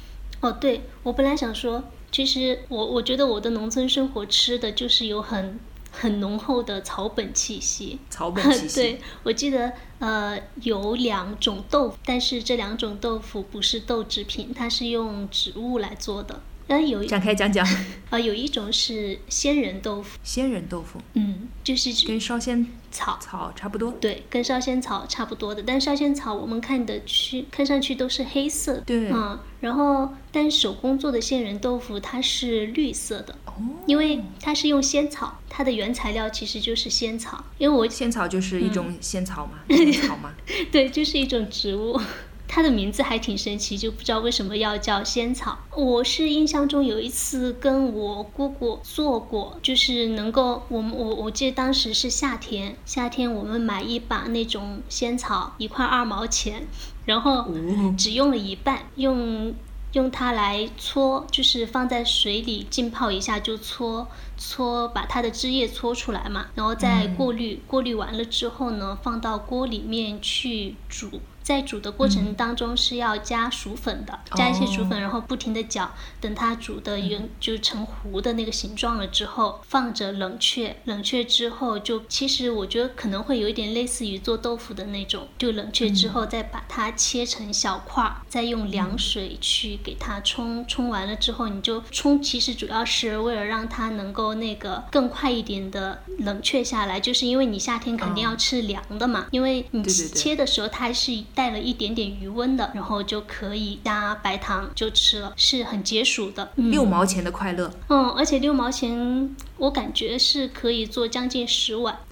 哦，对，我本来想说，其实我我觉得我的农村生活吃的就是有很很浓厚的草本气息。草本气息。对，我记得呃有两种豆腐，但是这两种豆腐不是豆制品，它是用植物来做的。呃，有展开讲讲。呃有一种是仙人豆腐，仙人豆腐，嗯，就是跟烧仙草。草。差不多。对，跟烧仙草差不多的，但烧仙草我们看的去看上去都是黑色。的，对。嗯，然后但手工做的仙人豆腐它是绿色的，哦，因为它是用仙草，它的原材料其实就是仙草，因为我仙草就是一种仙草嘛，嗯 仙草嘛。对，就是一种植物。它的名字还挺神奇，就不知道为什么要叫仙草。我是印象中有一次跟我姑姑做过，就是能够，我们我我记得当时是夏天，夏天我们买一把那种仙草，一块二毛钱，然后哦只用了一半，用用它来搓，就是放在水里浸泡一下就搓搓，把它的汁液搓出来嘛，然后再过滤，过滤完了之后呢，放到锅里面去煮。在煮的过程当中是要加薯粉的，加一些薯粉，然后不停的搅，等它煮的圆就成糊的那个形状了之后，放着冷却，冷却之后就其实我觉得可能会有一点类似于做豆腐的那种，就冷却之后再把它切成小块儿，再用凉水去给它冲，冲完了之后你就冲，其实主要是为了让它能够那个更快一点的冷却下来，就是因为你夏天肯定要吃凉的嘛，因为你切的时候它还是带了一点点余温的，然后就可以加白糖就吃了，是很解暑的。嗯六毛钱的快乐，嗯，而且六毛钱，我感觉是可以做将近十碗。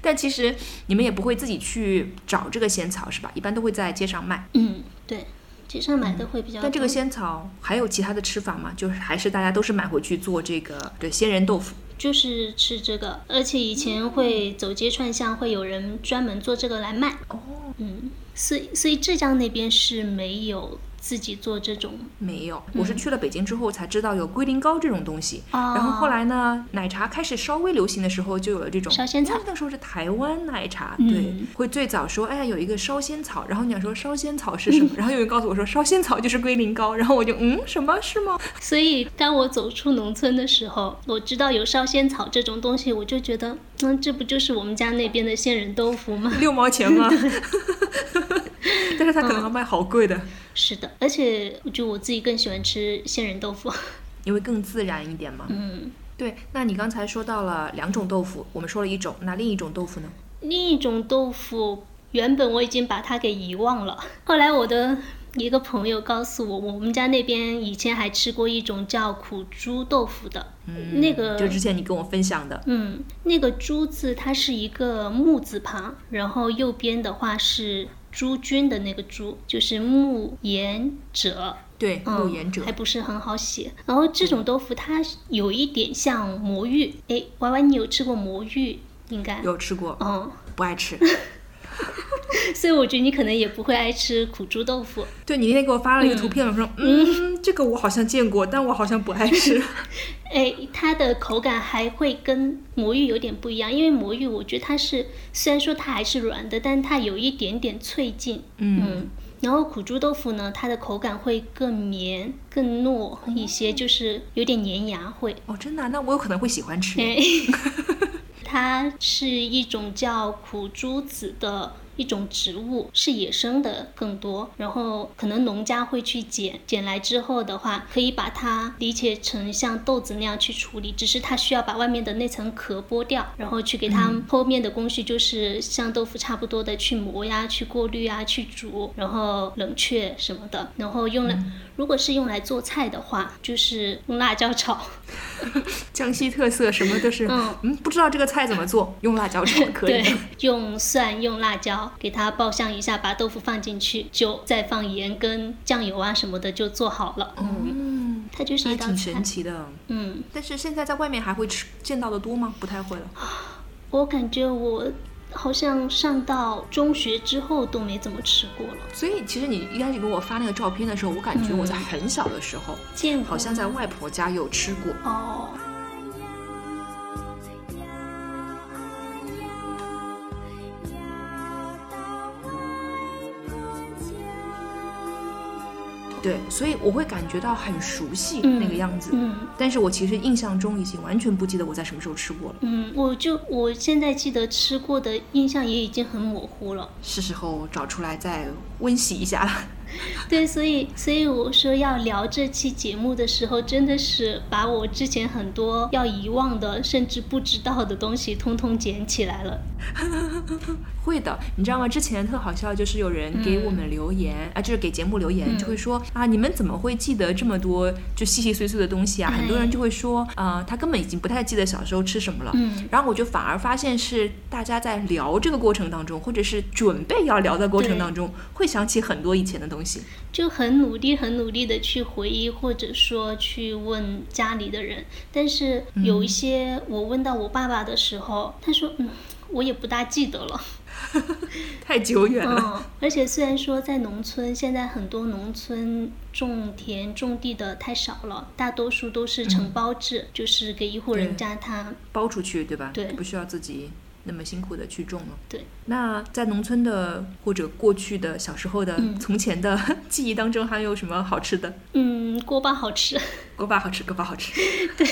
但其实你们也不会自己去找这个仙草是吧？一般都会在街上卖。嗯，对，街上买的会比较多。但这个仙草还有其他的吃法吗？就是还是大家都是买回去做这个对仙人豆腐。就是吃这个，而且以前会走街串巷，会有人专门做这个来卖。哦，嗯，所以所以浙江那边是没有自己做这种。没有，我是去了北京之后才知道有龟苓膏这种东西。哦然后后来呢，奶茶开始稍微流行的时候，就有了这种烧仙草那时候是台湾奶茶，嗯对，会最早说，哎呀，有一个烧仙草，然后你想说烧仙草是什么？然后有人告诉我说烧仙草就是龟苓膏，然后我就嗯，什么是吗？所以当我走出农村的时候，我知道有烧仙草这种东西，我就觉得，嗯，这不就是我们家那边的仙人豆腐吗？六毛钱吗？但是它可能要卖好贵的，是的，而且我觉得我自己更喜欢吃杏仁豆腐。因为更自然一点嘛。嗯，对，那你刚才说到了两种豆腐，我们说了一种，那另一种豆腐呢？另一种豆腐原本我已经把它给遗忘了，后来我的一个朋友告诉我，我们家那边以前还吃过一种叫苦猪豆腐的，那个就之前你跟我分享的，嗯，那个“猪”字它是一个木字旁，然后右边的话是诸君的那个“诸”，就是牧言者。对，嗯木言者还不是很好写。然后这种豆腐它有一点像魔芋，哎歪歪你有吃过魔芋？应该。有吃过，嗯，不爱吃。所以我觉得你可能也不会爱吃苦猪豆腐。对你那天给我发了一个图片，我说，嗯，这个我好像见过，但我好像不爱吃。哎，它的口感还会跟魔芋有点不一样，因为魔芋我觉得它是虽然说它还是软的，但它有一点点脆劲。嗯然后苦猪豆腐呢，它的口感会更绵、更糯一些，就是有点粘牙会。哦，真的啊、那我有可能会喜欢吃。哎，它是一种叫苦珠子的一种植物，是野生的更多。然后可能农家会去捡，捡来之后的话，可以把它理解成像豆子那样去处理，只是它需要把外面的那层壳剥掉，然后去给它后面的工序就是像豆腐差不多的去磨呀、去过滤啊、去煮，然后冷却什么的。然后用来，如果是用来做菜的话，就是用辣椒炒。江西特色什么都是，嗯嗯不知道这个菜怎么做，用辣椒炒 可以对。，用蒜、用辣椒给它爆香一下，把豆腐放进去，就再放盐跟酱油啊什么的就做好了。嗯，嗯，它就是挺一道菜神。奇的。嗯，但是现在在外面还会吃见到的多吗？不太会了。我感觉我好像上到中学之后都没怎么吃过了，所以其实你一开始给我发那个照片的时候，我感觉我在很小的时候，见过好像在外婆家有吃过。哦。对，所以我会感觉到很熟悉嗯那个样子。嗯但是我其实印象中已经完全不记得我在什么时候吃过了，嗯，我就我现在记得吃过的印象也已经很模糊了。是时候找出来再温习一下了。对，所以所以我说要聊这期节目的时候，真的是把我之前很多要遗忘的，甚至不知道的东西，通通捡起来了。会的，你知道吗？之前特好笑，就是有人给我们留言、啊，就是给节目留言，嗯就会说啊，你们怎么会记得这么多就细细碎碎的东西啊？哎很多人就会说，啊，他根本已经不太记得小时候吃什么了。嗯然后我就反而发现是大家在聊这个过程当中，或者是准备要聊的过程当中，会想起很多以前的东西。就很努力、很努力的去回忆，或者说去问家里的人。但是有一些，我问到我爸爸的时候，他说：“嗯，我也不大记得了。太久远了。嗯，而且虽然说在农村，现在很多农村种田种地的太少了，大多数都是承包制，就是给一户人家他包出去，对吧？对不需要自己那么辛苦的去种了。对。那在农村的或者过去的小时候的、嗯从前的 记忆当中，还有什么好吃的？嗯，锅巴好吃。锅巴好吃，锅巴好吃。对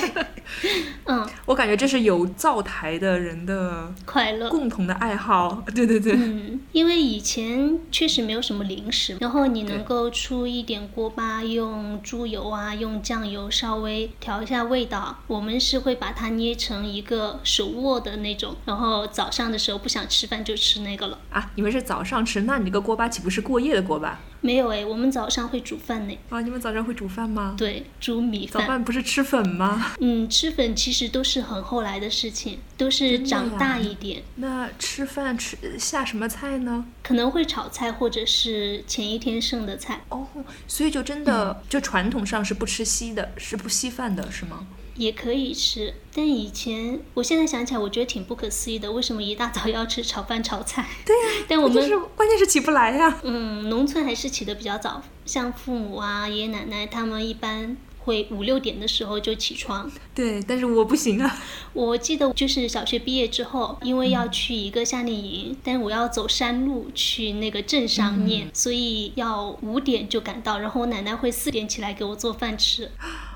嗯，我感觉这是有灶台的人的快乐。共同的爱好。对对对，嗯，因为以前确实没有什么零食，然后你能够出一点锅巴，用猪油啊，用酱油稍微调一下味道。我们是会把它捏成一个手握的那种，然后早上的时候不想吃饭就吃那个了。啊，你们是早上吃，那你这个锅巴岂不是过夜的锅巴？没有哎，我们早上会煮饭呢。啊，你们早上会煮饭吗？对，煮米饭早饭。不是吃粉吗？嗯，吃粉其实都是很后来的事情，都是长大一点，那吃饭吃下什么菜呢？可能会炒菜或者是前一天剩的菜。哦，所以就真的、就传统上是不吃稀的，是不稀饭的，是吗？也可以吃，但以前我现在想起来，我觉得挺不可思议的，为什么一大早要吃炒饭炒菜？对呀、但我们关键是关键是起不来呀、嗯，农村还是起得比较早，像父母啊、爷爷奶奶他们一般会五六点的时候就起床。对，但是我不行啊。我记得就是小学毕业之后，因为要去一个夏令营，但是我要走山路去那个镇上念，所以要五点就赶到，然后我奶奶会四点起来给我做饭吃。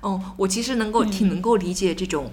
哦，我其实能够、挺能够理解这种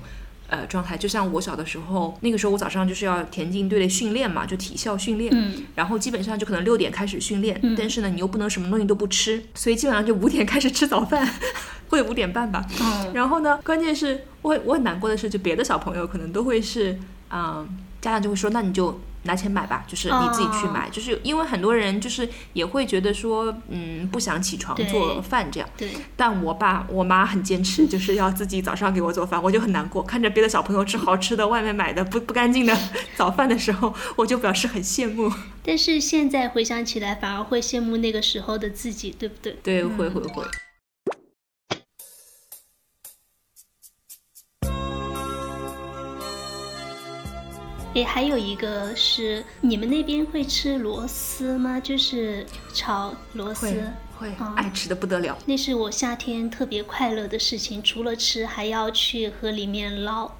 呃状态。就像我小的时候，那个时候我早上就是要田径队的训练嘛，就体校训练，嗯然后基本上就可能六点开始训练，但是呢你又不能什么东西都不吃，所以基本上就五点开始吃早饭，或者五点半吧。嗯然后呢，关键是我我很难过的是，就别的小朋友可能都会是，嗯、家长就会说，那你就拿钱买吧，就是你自己去买，就是因为很多人就是也会觉得说，嗯，不想起床做饭这样。对，但我爸我妈很坚持，就是要自己早上给我做饭，我就很难过。看着别的小朋友吃好吃的、外面买的不不干净的 早饭的时候，我就表示很羡慕。但是现在回想起来，反而会羡慕那个时候的自己，对不对？对，会会会。诶，还有一个是你们那边会吃螺丝吗？就是炒螺丝会。嗯爱吃的不得了。那是我夏天特别快乐的事情，除了吃，还要去河里面捞。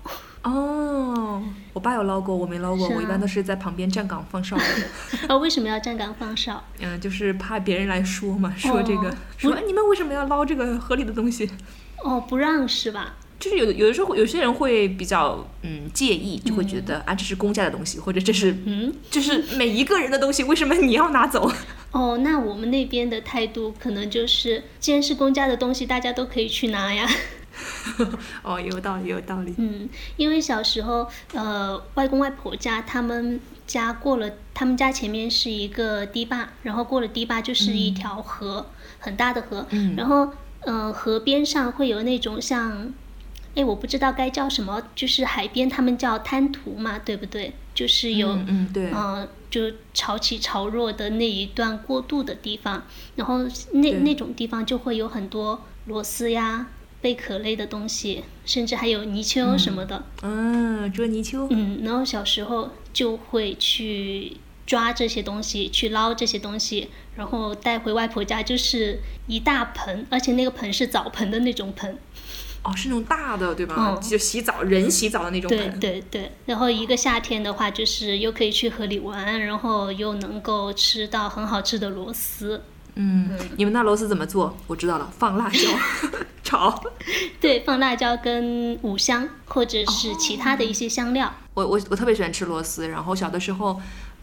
哦，我爸有捞过，我没捞过。啊我一般都是在旁边站岗放哨 的。啊，为什么要站岗放哨？嗯，就是怕别人来说嘛，说这个，哦说哎你们为什么要捞这个河里的东西？哦，不让是吧？就是有的有的时候有些人会比较嗯介意，就会觉得、啊这是公家的东西，或者这是嗯，就是每一个人的东西，为什么你要拿走？哦，那我们那边的态度可能就是，既然是公家的东西，大家都可以去拿呀。哦，有道理，有道理。嗯，因为小时候，呃，外公外婆家他们家过了，他们家前面是一个堤坝，然后过了堤坝就是一条河，很大的河，嗯然后，呃，河边上会有那种像，哎，我不知道该叫什么，就是海边他们叫滩涂嘛，对不对？就是有，嗯嗯对呃，就潮起潮落的那一段过渡的地方，然后那那种地方就会有很多螺丝呀、贝壳类的东西，甚至还有泥鳅什么的。嗯，捉泥鳅。嗯，然后小时候就会去抓这些东西，去捞这些东西，然后带回外婆家，就是一大盆，而且那个盆是澡盆的那种盆。哦，是那种大的，对吧？嗯就洗澡人洗澡的那种对盆。对对，然后一个夏天的话，就是又可以去河里玩，然后又能够吃到很好吃的螺丝。嗯，你们那螺丝怎么做？我知道了，放辣椒 炒。对，放辣椒跟五香或者是其他的一些香料。我我我特别喜欢吃螺丝，然后小的时候，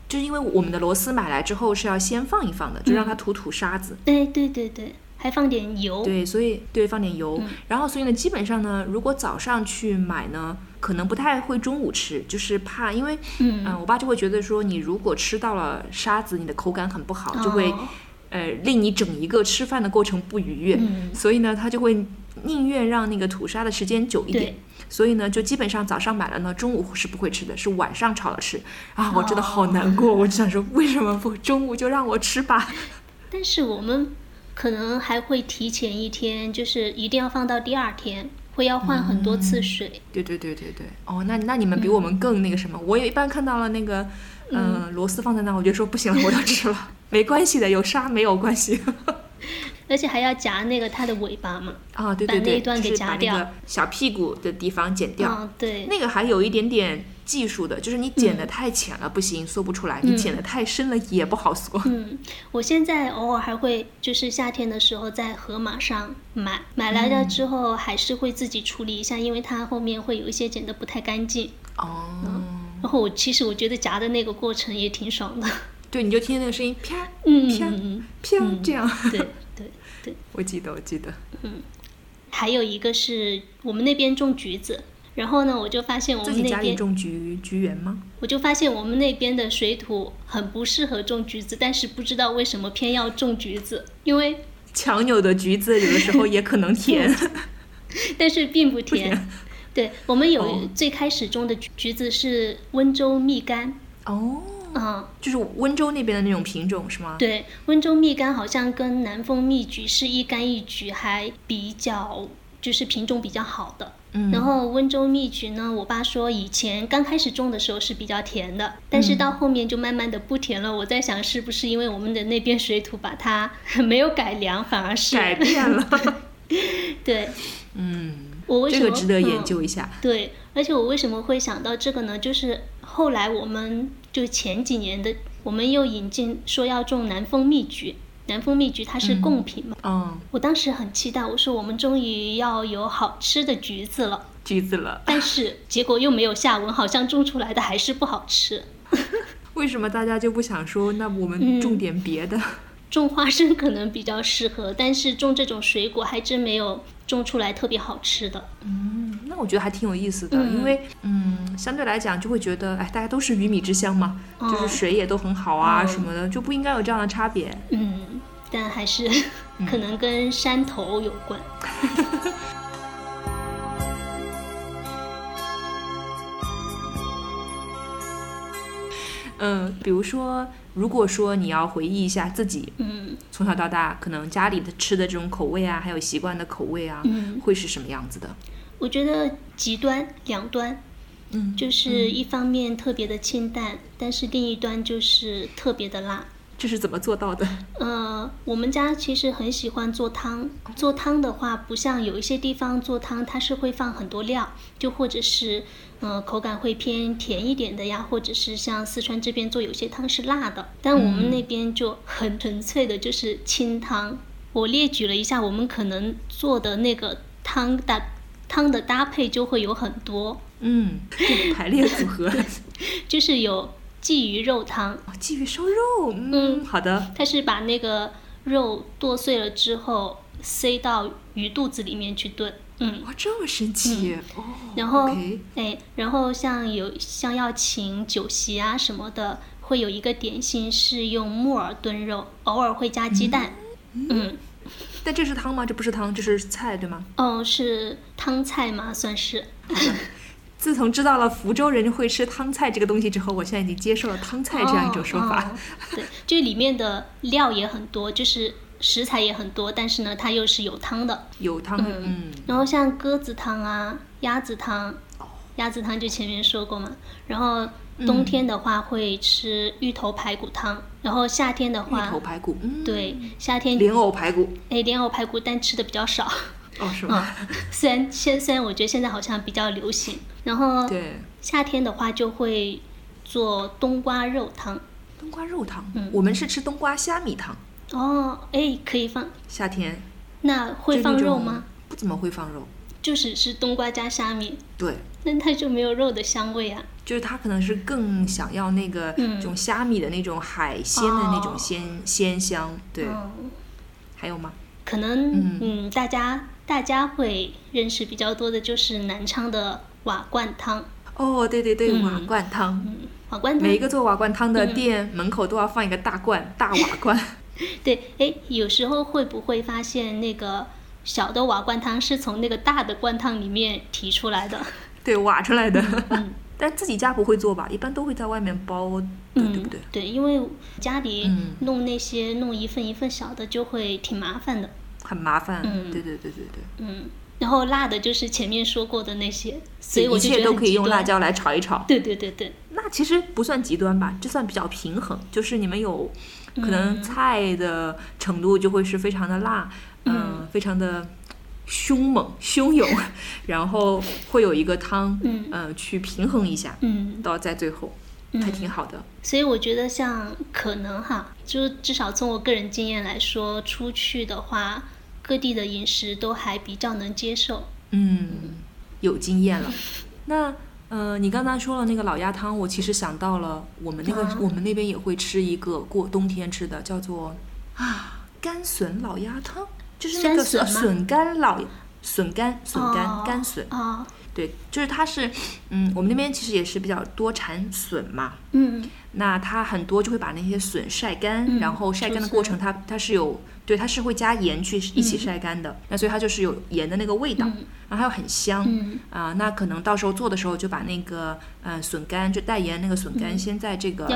就是因为我们的螺丝买来之后是要先放一放的，就让它吐吐沙子。哎，对对对，还放点油。对，所以对放点油，然后所以呢，基本上呢，如果早上去买呢，可能不太会中午吃，就是怕，因为嗯嗯、我爸就会觉得说，你如果吃到了沙子，你的口感很不好，就会、哦呃令你整一个吃饭的过程不愉悦，嗯所以呢，他就会宁愿让那个吐沙的时间久一点。所以呢，就基本上早上买了呢，中午是不会吃的，是晚上炒了吃啊！我真的好难过，我就想说，为什么不中午就让我吃吧？但是我们可能还会提前一天，就是一定要放到第二天，会要换很多次水。对对对对对，哦，那那你们比我们更那个什么？我也一般看到了那个，嗯、螺丝放在那，我就说不行了，我要吃了，没关系的，有沙没有关系。而且还要夹那个它的尾巴嘛。啊，对对对，把那一段给就是把那夹掉个小屁股的地方剪掉。嗯，对，那个还有一点点技术的，就是你剪得太浅了不行，缩不出来；你剪得太深了也不好缩。嗯，我现在偶尔还会就是夏天的时候在盒马上买，买来了之后还是会自己处理一下，因为它后面会有一些剪得不太干净。哦，然后我其实我觉得夹的那个过程也挺爽的。对，你就听见那个声音，啪嗯啪嗯啪，这样。嗯，对对 对。我记得，我记得。嗯还有一个是我们那边种橘子，然后呢，我就发现我自己家里们那边，种橘橘园吗？我就发现我们那边的水土很不适合种橘子，但是不知道为什么偏要种橘子，因为强扭的橘子有的时候也可能甜。但是并不甜。甜对我们有哦最开始种的橘橘子是温州蜜柑，哦，嗯，就是温州那边的那种品种是吗？对，温州蜜柑好像跟南丰蜜橘是一柑一橘，还比较就是品种比较好的。嗯然后温州蜜橘呢，我爸说以前刚开始种的时候是比较甜的，但是到后面就慢慢的不甜了。我在想是不是因为我们的那边水土把它没有改良，反而是改变了。对，嗯，我为什么这个值得研嗯究一下。对，而且我为什么会想到这个呢？就是后来我们就前几年的，我们又引进说要种南丰蜜橘，南丰蜜橘它是贡品嘛，嗯，我当时很期待，我说我们终于要有好吃的橘子了。橘子了。但是结果又没有下文，好像种出来的还是不好吃。为什么大家就不想说，那我们嗯种点别的？种花生可能比较适合，但是种这种水果还真没有种出来特别好吃的。嗯，那我觉得还挺有意思的，嗯因为嗯，相对来讲就会觉得，哎，大家都是鱼米之乡嘛，哦就是水也都很好啊、嗯什么的，就不应该有这样的差别。嗯，但还是嗯可能跟山头有关。嗯，比如说，如果说你要回忆一下自己嗯从小到大，可能家里的吃的这种口味啊，还有习惯的口味啊，嗯，会是什么样子的？我觉得极端两端，嗯就是一方面特别的清淡，但是另一端就是特别的辣。这是怎么做到的？呃，我们家其实很喜欢做汤。做汤的话，不像有一些地方做汤，它是会放很多料，就或者是呃口感会偏甜一点的呀，或者是像四川这边做有些汤是辣的，但我们那边就很纯粹的就是清汤。我列举了一下，我们可能做的那个汤的汤的搭配就会有很多，嗯，这个排列组合，就是有鲫鱼肉汤，哦鲫鱼烧肉，嗯，好的，它是把那个肉剁碎了之后塞到鱼肚子里面去炖，嗯，哇，这么神奇、哦。然后 OK 哎，然后像有像要请酒席啊什么的，会有一个点心是用木耳炖肉，偶尔会加鸡蛋，嗯，但这是汤吗？这不是汤，这是菜，对吗？哦，是汤菜嘛，算是，好的。自从知道了福州人会吃汤菜这个东西之后，我现在已经接受了汤菜这样一种说法。哦哦对，就里面的料也很多，就是食材也很多，但是呢，它又是有汤的。有汤，嗯，然后像鸽子汤啊、鸭子汤，鸭子汤就前面说过嘛。然后冬天的话会吃芋头排骨汤，然后夏天的话芋话，头排骨，嗯，对，夏天莲藕排骨，哎莲藕排骨，但吃的比较少。哦，是吗？虽然现虽然我觉得现在好像比较流行，然后对，夏天的话就会做冬瓜肉汤。冬瓜肉汤，嗯我们是吃冬瓜虾米汤。哦，哎，可以放，夏天那会放肉吗？？不怎么会放肉，就只是冬瓜加虾米，对，那它就没有肉的香味啊。就是它可能是更想要那个嗯这种虾米的那种海鲜的那种哦鲜鲜香，对，嗯还有吗？可能嗯嗯大家大家会认识比较多的就是南昌的瓦罐汤。哦，对对对，嗯瓦罐汤，嗯，瓦罐汤每一个做瓦罐汤的嗯店门口都要放一个大罐、大瓦罐。对，哎，有时候会不会发现那个小的瓦罐汤是从那个大的罐汤里面提出来的？对，挖出来的。嗯 但自己家不会做吧？一般都会在外面包的，对嗯，不对？对，因为家里嗯弄那些弄一份一份小的就会挺麻烦的。很麻烦。嗯对对对对对。嗯，然后辣的就是前面说过的那些，所以我一就觉得切都可以用辣椒来炒一炒。对对对对，那其实不算极端吧，这算比较平衡。就是你们有可能嗯菜的程度就会是非常的辣，嗯、非常的凶猛、汹涌，然后会有一个汤，嗯呃，去平衡一下，嗯到在最后，还挺好的。所以我觉得像可能哈，就至少从我个人经验来说，出去的话，各地的饮食都还比较能接受。嗯，有经验了。那呃，你刚刚说了那个老鸭汤，我其实想到了我们那个、啊我们那边也会吃一个过冬天吃的，叫做啊干笋老鸭汤，就是那个笋笋干老笋干笋干、哦干笋，哦，对，就是它是嗯，我们那边其实也是比较多产笋嘛。嗯那它很多就会把那些笋晒干，嗯然后晒干的过程它它是有对它是会加盐去一起晒干的，那所以它就是有盐的那个味道，嗯然后它又很香。嗯啊、那可能到时候做的时候就把那个呃笋干，就带盐那个笋干，先在这个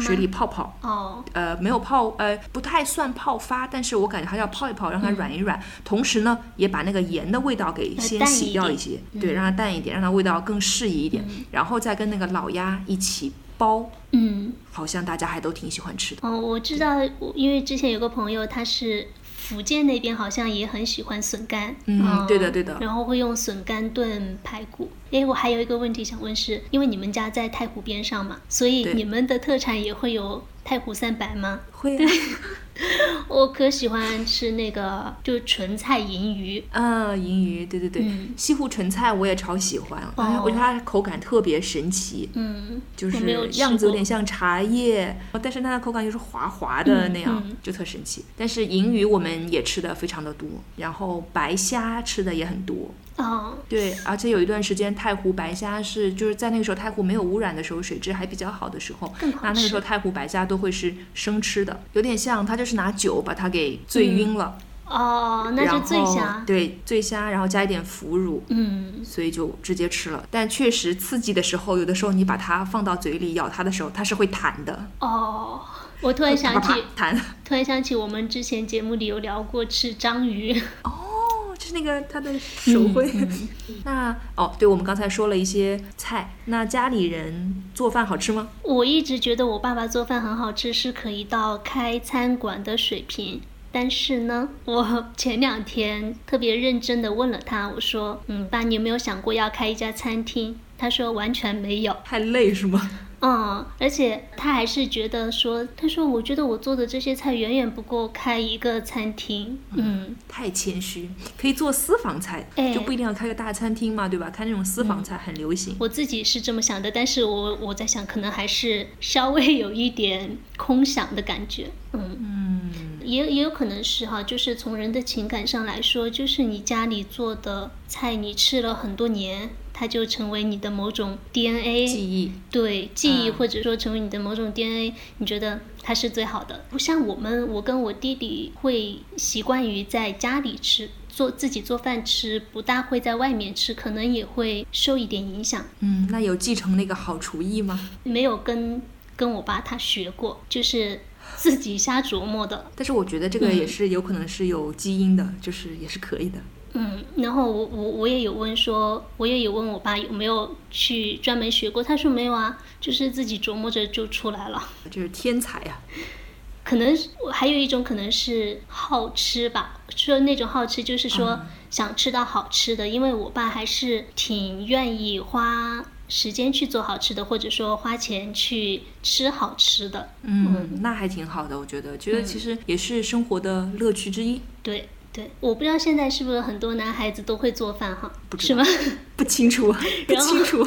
水里泡泡。哦，呃，没有泡，呃，不太算泡发，但是我感觉它要泡一泡，让它软一软。同时呢，也把那个盐的味道给先洗掉一些，对，让它淡一点，让它味道更适宜一点。然后再跟那个老鸭一起煲，嗯好像大家还都挺喜欢吃的。哦，我知道，因为之前有个朋友，他是福建那边好像也很喜欢笋干，嗯哦对的对的然后会用笋干炖排骨。哎，我还有一个问题想问是，因为你们家在太湖边上嘛，所以你们的特产也会有太湖三白吗？会啊，我可喜欢吃那个就是纯菜银鱼。啊，银鱼，对对对，嗯西湖纯菜我也超喜欢，哦我觉得它口感特别神奇。嗯，就是样子有点像茶叶，但是它的口感又是滑滑的嗯那样，嗯就特神奇。但是银鱼我们也吃的非常的多，然后白虾吃的也很多。哦，对，而且有一段时间太湖白虾是就是在那个时候太湖没有污染的时候，水质还比较好的时候，那那个时候太湖白虾都会是生吃的，有点像他就是拿酒把它给醉晕了，哦，那然就醉虾。对醉虾，然后加一点腐乳。嗯，所以就直接吃了，但确实刺激的时候，有的时候你把它放到嘴里咬它的时候，它是会弹的。哦，我突然想起，弹。突然想起我们之前节目里有聊过吃章鱼。哦，就是那个他的手绘。嗯 那哦，对，我们刚才说了一些菜，那家里人做饭好吃吗？我一直觉得我爸爸做饭很好吃，是可以到开餐馆的水平。但是呢，我前两天特别认真的问了他，我说：“嗯，爸，你有没有想过要开一家餐厅？”他说：“完全没有。太累是吗？”嗯，而且他还是觉得说：“他说我觉得我做的这些菜远远不够开一个餐厅。”嗯，太谦虚，可以做私房菜，哎就不一定要开个大餐厅嘛，对吧？开那种私房菜很流行。我自己是这么想的，但是我我在想，可能还是稍微有一点空想的感觉。嗯。嗯，也也有可能是哈，就是从人的情感上来说，就是你家里做的菜，你吃了很多年，它就成为你的某种 DNA 记忆。对记忆，嗯或者说成为你的某种 DNA，你觉得它是最好的。不像我们，我跟我弟弟会习惯于在家里吃，做自己做饭吃，不大会在外面吃，可能也会受一点影响。嗯，那有继承那个好厨艺吗？没有跟跟我爸他学过，就是自己瞎琢磨的。但是我觉得这个嗯也是有可能是有基因的，就是也是可以的。嗯，然后我我我也有问说，我也有问我爸有没有去专门学过，他说没有啊，就是自己琢磨着就出来了。就是天才啊！可能还有一种可能是好吃吧，说那种好吃就是说想吃到好吃的，因为我爸还是挺愿意花时间去做好吃的，或者说花钱去吃好吃的。嗯，那还挺好的，我觉得，觉得其实也是生活的乐趣之一。对对，我不知道现在是不是很多男孩子都会做饭哈，不知道是吗？不清楚，不清楚。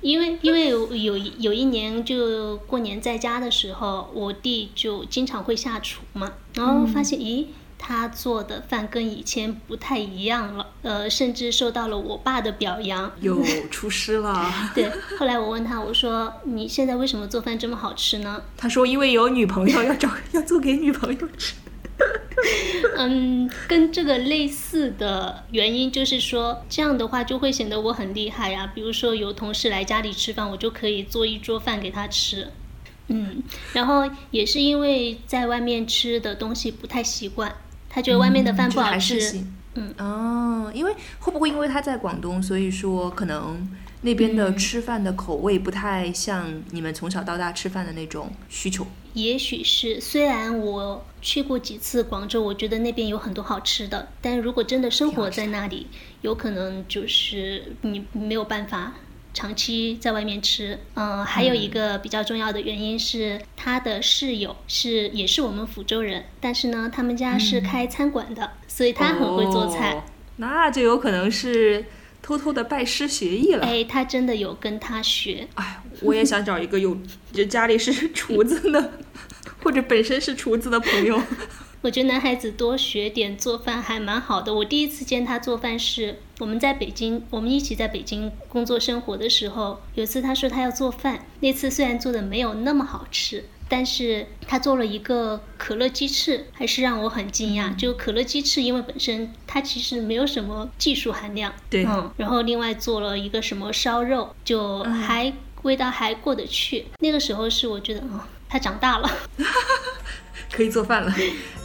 因为因为有有有一年就过年在家的时候，我弟就经常会下厨嘛，然后发现，咦，他做的饭跟以前不太一样了，呃，甚至受到了我爸的表扬。有 厨师了。对，后来我问他，我说你现在为什么做饭这么好吃呢？他说因为有女朋友要找要做给女朋友吃。嗯，跟这个类似的原因就是说，这样的话就会显得我很厉害呀、比如说有同事来家里吃饭，我就可以做一桌饭给他吃。嗯，然后也是因为在外面吃的东西不太习惯，他觉得外面的饭不好吃。喜嗯哦，因为会不会因为他在广东，所以说可能那边的嗯吃饭的口味不太像你们从小到大吃饭的那种需求？也许是，虽然我去过几次广州，我觉得那边有很多好吃的，但如果真的生活在那里，有可能就是你没有办法长期在外面吃。嗯，还有一个比较重要的原因是，他的室友是也是我们福州人，但是呢，他们家是开餐馆的，所以他很会做菜。哦那就有可能是偷偷的拜师学艺了。哎，他真的有跟他学。哎，我也想找一个有 就家里是厨子的，或者本身是厨子的朋友。我觉得男孩子多学点做饭还蛮好的。我第一次见他做饭是我们在北京，我们一起在北京工作生活的时候，有一次他说他要做饭，那次虽然做的没有那么好吃，但是他做了一个可乐鸡翅，还是让我很惊讶。就可乐鸡翅，因为本身它其实没有什么技术含量，对嗯，然后另外做了一个什么烧肉，就还、味道还过得去。那个时候是我觉得，哦，他长大了。可以做饭了，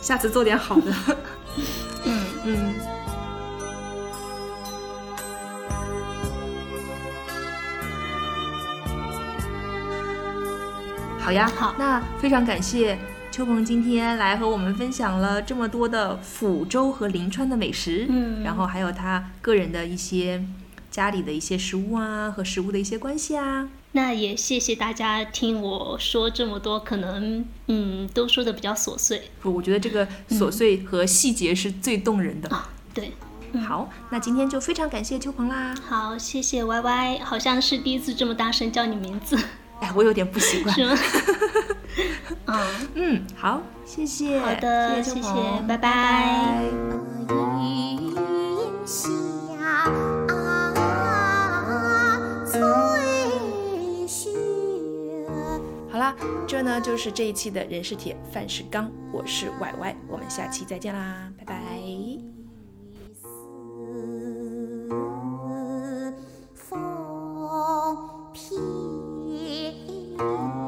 下次做点好的。好呀，好那非常感谢秋鹏今天来和我们分享了这么多的抚州和临川的美食，嗯然后还有他个人的一些家里的一些食物啊和食物的一些关系啊。那也谢谢大家听我说这么多，可能嗯都说的比较琐碎不，我觉得这个琐碎和细节是最动人的。啊。对，好，那今天就非常感谢秋鹏啦。好，谢谢 Y Y，好像是第一次这么大声叫你名字，哎，我有点不习惯。什么？啊，嗯，好，谢谢，好的，谢谢，拜拜。好啦，这呢就是这一期的人是铁，饭是钢。我是歪歪，我们下期再见啦，拜拜。Oh.